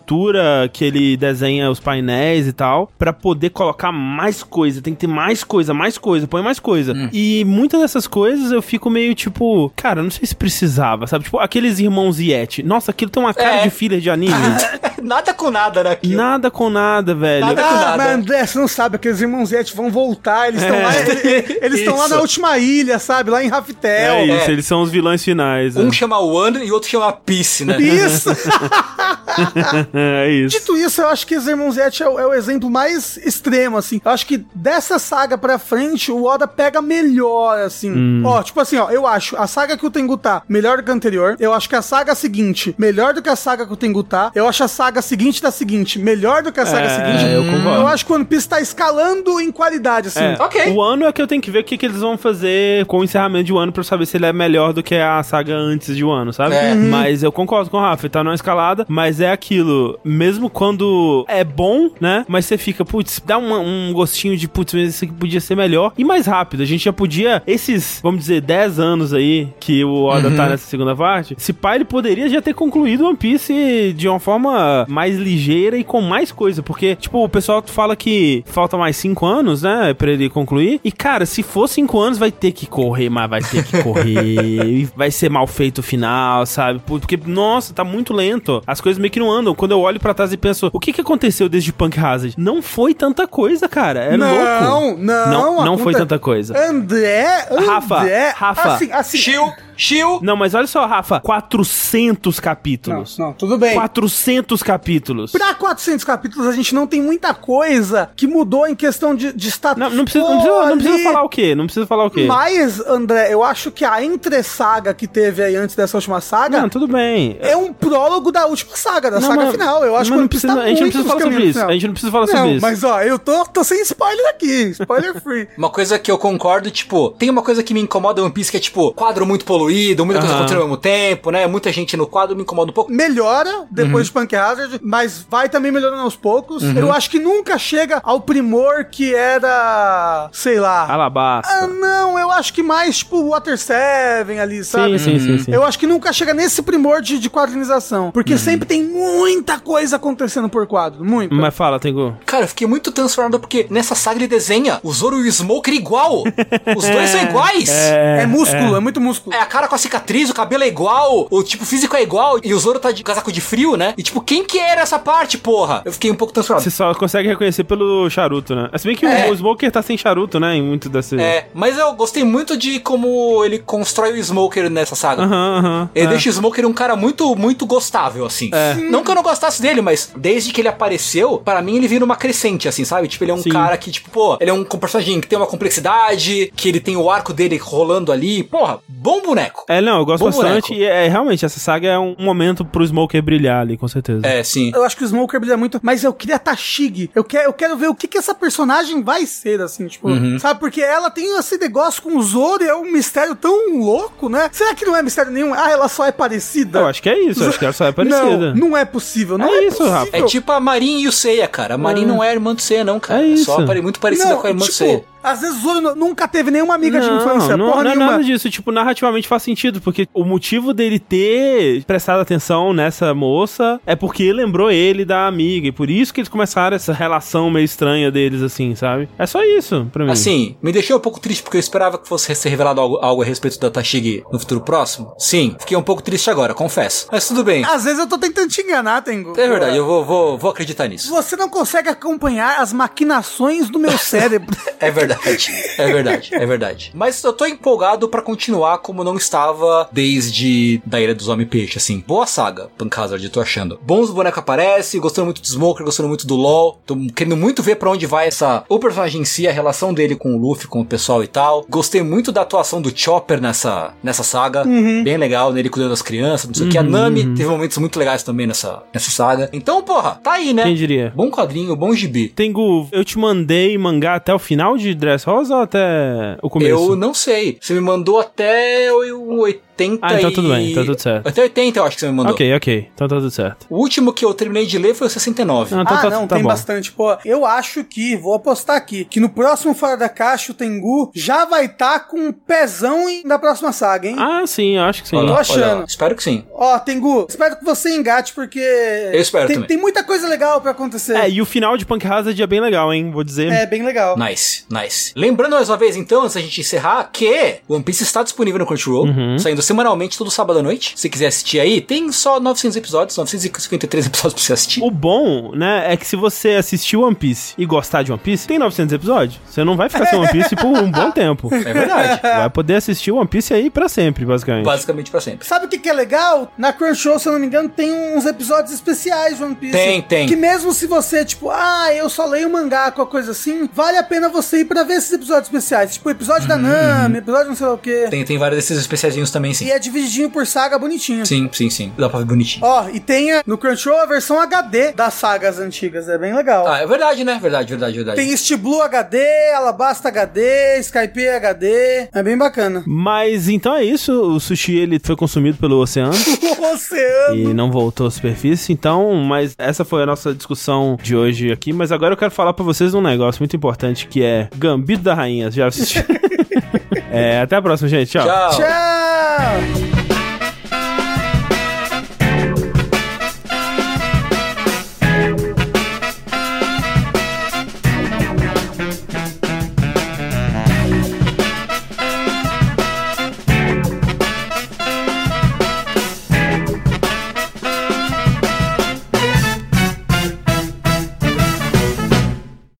que ele desenha os painéis e tal, pra poder colocar mais coisa. Tem que ter mais coisa, mais coisa, põe mais coisa. E muitas dessas coisas eu fico meio tipo, cara, não sei se precisava, sabe? Tipo, aqueles irmãos Yeti. Nossa, aquilo tem uma cara É. de filler de anime. nada com nada, né? aquilo. nada com nada, velho. Nada com Ah, nada. mas André, você não sabe, aqueles irmãos Yeti vão voltar, eles estão É. lá, ele- eles estão lá na última ilha, sabe? Lá em Raftel. É isso, É. eles são os vilões finais. Um né? chama One e o outro chama Peace, né? Isso! é isso. Dito isso, eu acho que os Irmãos Yeti é, o- é o exemplo mais extremo, assim. Eu acho que dessa saga pra frente, o Oda pega melhor, assim. Hum. Ó, tipo assim, ó, eu acho a saga que o Tengu tá melhor do que a anterior. Eu acho que a saga seguinte, melhor do que a saga que o Tengu tá. Eu acho a saga seguinte da seguinte, melhor do que a saga É, seguinte. eu concordo. Eu acho que o One Piece tá escalando em qualidade, assim. É, Ok. O ano é que eu tenho que ver o que, que eles vão fazer com o encerramento de um ano pra eu saber se ele é melhor do que a saga antes de um ano, sabe? É. Uhum. Mas eu concordo com o Rafa, ele tá numa escalada, mas é aquilo, mesmo quando é bom, né? Mas você fica, putz, dá uma- um gostinho de, putz, mas isso aqui podia ser melhor e mais rápido. A gente já podia, esses, vamos dizer, 10 anos aí que o Oda Uhum. tá nessa segunda parte, se pá, ele poderia já ter concluído One Piece de uma forma mais ligeira e com mais coisa, porque, tipo, o pessoal fala que falta mais 5 anos, né, pra ele concluir, e cara, se for 5 anos vai ter que correr, mas vai ter que correr, vai ser mal feito o final, sabe? Porque, nossa, tá muito lento, as coisas meio que não andam. Quando eu olho pra trás e penso, o que que aconteceu desde Punk Hazard? Não foi tanta coisa, cara, é não, louco. não, Não, não foi aconte- tanta coisa. André, Rafa, André, Rafa. assim, assim, Chill, chill. Não, mas olha só, Rafa, 400 não, capítulos. não, tudo bem. 400 capítulos. Pra 400 capítulos, a gente não tem muita coisa que mudou em questão de, de status. Não, não precisa, não, precisa, não precisa falar o quê? Não precisa falar o quê? Mas, André, eu acho que a entre-saga que teve aí antes dessa última saga Não, tudo bem. é um prólogo da última saga, da Não, saga mas- final. Eu acho que não precisa- tá a gente não precisa falar sobre isso. final. A gente não precisa falar Não, sobre isso. mas ó, eu tô, tô sem spoiler aqui. Spoiler free. Uma coisa que eu concordo, tipo, tem uma coisa que me incomoda em One Piece que é, tipo, quadro muito poluído, muita coisa acontecendo ao mesmo tempo, né? Muita gente no quadro me incomoda um pouco. Melhora depois Uhum. de Punk Hazard, mas vai também melhorando aos poucos. Uhum. Eu acho que nunca chega ao primor que era, sei lá. Alabasta. Ah, não, eu acho que mais tipo Water 7 ali, sabe? sim, sim, sim, sim. Eu acho que nunca chega nesse primor de, de quadrinização. Porque sempre tem muita coisa acontecendo por quadro. Muita. Mas fala, Tengu. Cara, eu fiquei muito transformado porque nessa saga ele desenha o Zoro e o Smoker igual. Os dois são iguais. É, músculo, é. muito músculo. É, a cara com a cicatriz, o cabelo é igual, o tipo físico é igual, e o Zoro tá de casaco de frio, né? E tipo, quem que era essa parte, porra? Eu fiquei um pouco transformado. Você só consegue reconhecer pelo charuto, né? Se bem que É. o Smoker tá sem charuto, né? Em muito desse. É, mas eu gostei muito de como ele constrói o Smoker nessa saga. Aham, aham. Ele é. deixa o Smoker um cara muito, muito gostável, assim. É. Não que eu não gostasse dele, mas desde que ele apareceu, para mim ele vira uma crescente, assim, sabe? Tipo, ele é um Sim. cara que, tipo, pô, ele é um personagem que tem uma complexidade, que ele tem o arco dele rolando ali. Porra, bom boneco. É, não, eu gosto Bom bastante. boneco. E é, realmente, essa saga é um momento pro Smoker brilhar ali, com certeza. É, sim. Eu acho que o Smoker brilha muito, mas eu queria a Tashig. Eu quero, eu quero ver o que, que essa personagem vai ser, assim, tipo, Uhum. sabe? Porque ela tem esse negócio com o Zoro e é um mistério tão louco, né? Será que não é mistério nenhum? Ah, ela só é parecida? Eu acho que é isso, eu acho que ela só é parecida. Não, não é possível, não É é, isso, possível. Rafa. É tipo a Marin e o Seiya, cara. A Marin não é irmã do Seiya, não, cara. É isso. Só pare- muito parecida Não, com a irmã do tipo, Seiya. às vezes o Zoro nu- nunca teve nenhuma amiga de infância, não, porra não é nenhuma. nada disso. Tipo, narrativamente faz sentido, porque o motivo dele ter prestado atenção nessa moça é porque lembrou ele da amiga. E por isso que eles começaram essa relação meio estranha deles, assim, sabe? É só isso, pra mim. Assim, me deixou um pouco triste porque eu esperava que fosse ser revelado algo, algo a respeito da Tashigi no futuro próximo. Sim, fiquei um pouco triste agora, confesso. Mas tudo bem. Às vezes eu tô tentando te enganar, Tengu. É verdade, eu vou, vou, vou acreditar nisso. Você não consegue acompanhar as maquinações do meu cérebro. É verdade, é verdade, é verdade. Mas eu tô empolgado pra continuar como não estava desde da Ilha dos Homem-Peixe, assim. Boa saga, Punk Hazard, eu tô achando. Bons bonecos aparecem, gostando muito do Smoker, gostando muito do LoL. Tô querendo muito ver pra onde vai essa... O personagem em si, a relação dele com o Luffy, com o pessoal e tal. Gostei muito da atuação do Chopper nessa, nessa saga. Bem legal, nele cuidando das crianças, não sei o que. A Nami teve momentos muito legais também nessa, nessa saga. Então, porra, tá aí, né? Quem diria? Bom quadrinho, bom gibi. Tengu, eu te mandei mangá até o final de Dress Rosa ou até o começo? Eu não sei. Você me mandou até o foi um 80 Ah, então tudo e- bem, então tudo certo. Até 80 eu acho que você me mandou. Ok, ok. Então tá tudo certo. O último que eu terminei de ler foi o 69. Ah, então ah, tá, não, tá tem bom. bastante. Pô, eu acho que, vou apostar aqui, que no próximo Fora da Caixa, o Tengu já vai estar com um pezão na próxima saga, hein? Ah, sim, eu acho que sim. Olha tô achando. Espero que sim. Ó, Tengu, espero que você engate, porque. Eu espero tem, também. tem muita coisa legal pra acontecer. É, e o final de Punk Hazard é bem legal, hein? Vou dizer. É, bem legal. Nice, nice. Lembrando mais uma vez, então, antes da gente encerrar, que One Piece está disponível no Crunchyroll, Uhum. saindo semanalmente todo sábado à noite. Se quiser assistir aí, tem só 900 episódios, 953 episódios pra você assistir. O bom, né, é que se você assistir One Piece e gostar de One Piece, tem 900 episódios. Você não vai ficar sem One Piece por um bom tempo. É verdade. Vai poder assistir One Piece aí pra sempre, basicamente. Basicamente pra sempre. Sabe o que, que é legal? Na Crunchyroll, se eu não me engano, tem uns episódios especiais de One Piece. Tem, tem. Que mesmo se você, tipo, ah, eu só leio mangá com a coisa assim, vale a pena você ir pra ver esses episódios especiais. Tipo, episódio da Nami, episódio não sei lá o quê. Uhum. Tem, tem vários desses especiaizinhos também, sim. E é divididinho por saga bonitinho. Sim, sim, sim. Dá pra ver bonitinho. Ó, e tem a- no Crunchyroll a versão HD das sagas antigas, é bem legal. Ah, é verdade, né? Verdade, verdade, verdade. Tem East Blue HD, Alabasta HD, Skype HD, é bem bacana. Mas então é isso. O sushi ele foi consumido pelo oceano. O oceano. E não voltou à superfície, então, mas essa foi a nossa discussão de hoje aqui. Mas agora eu quero falar pra vocês um negócio muito importante que é Gambito da Rainha. Já assistiu? é, até a próxima, gente. Tchau. Tchau. Tchau!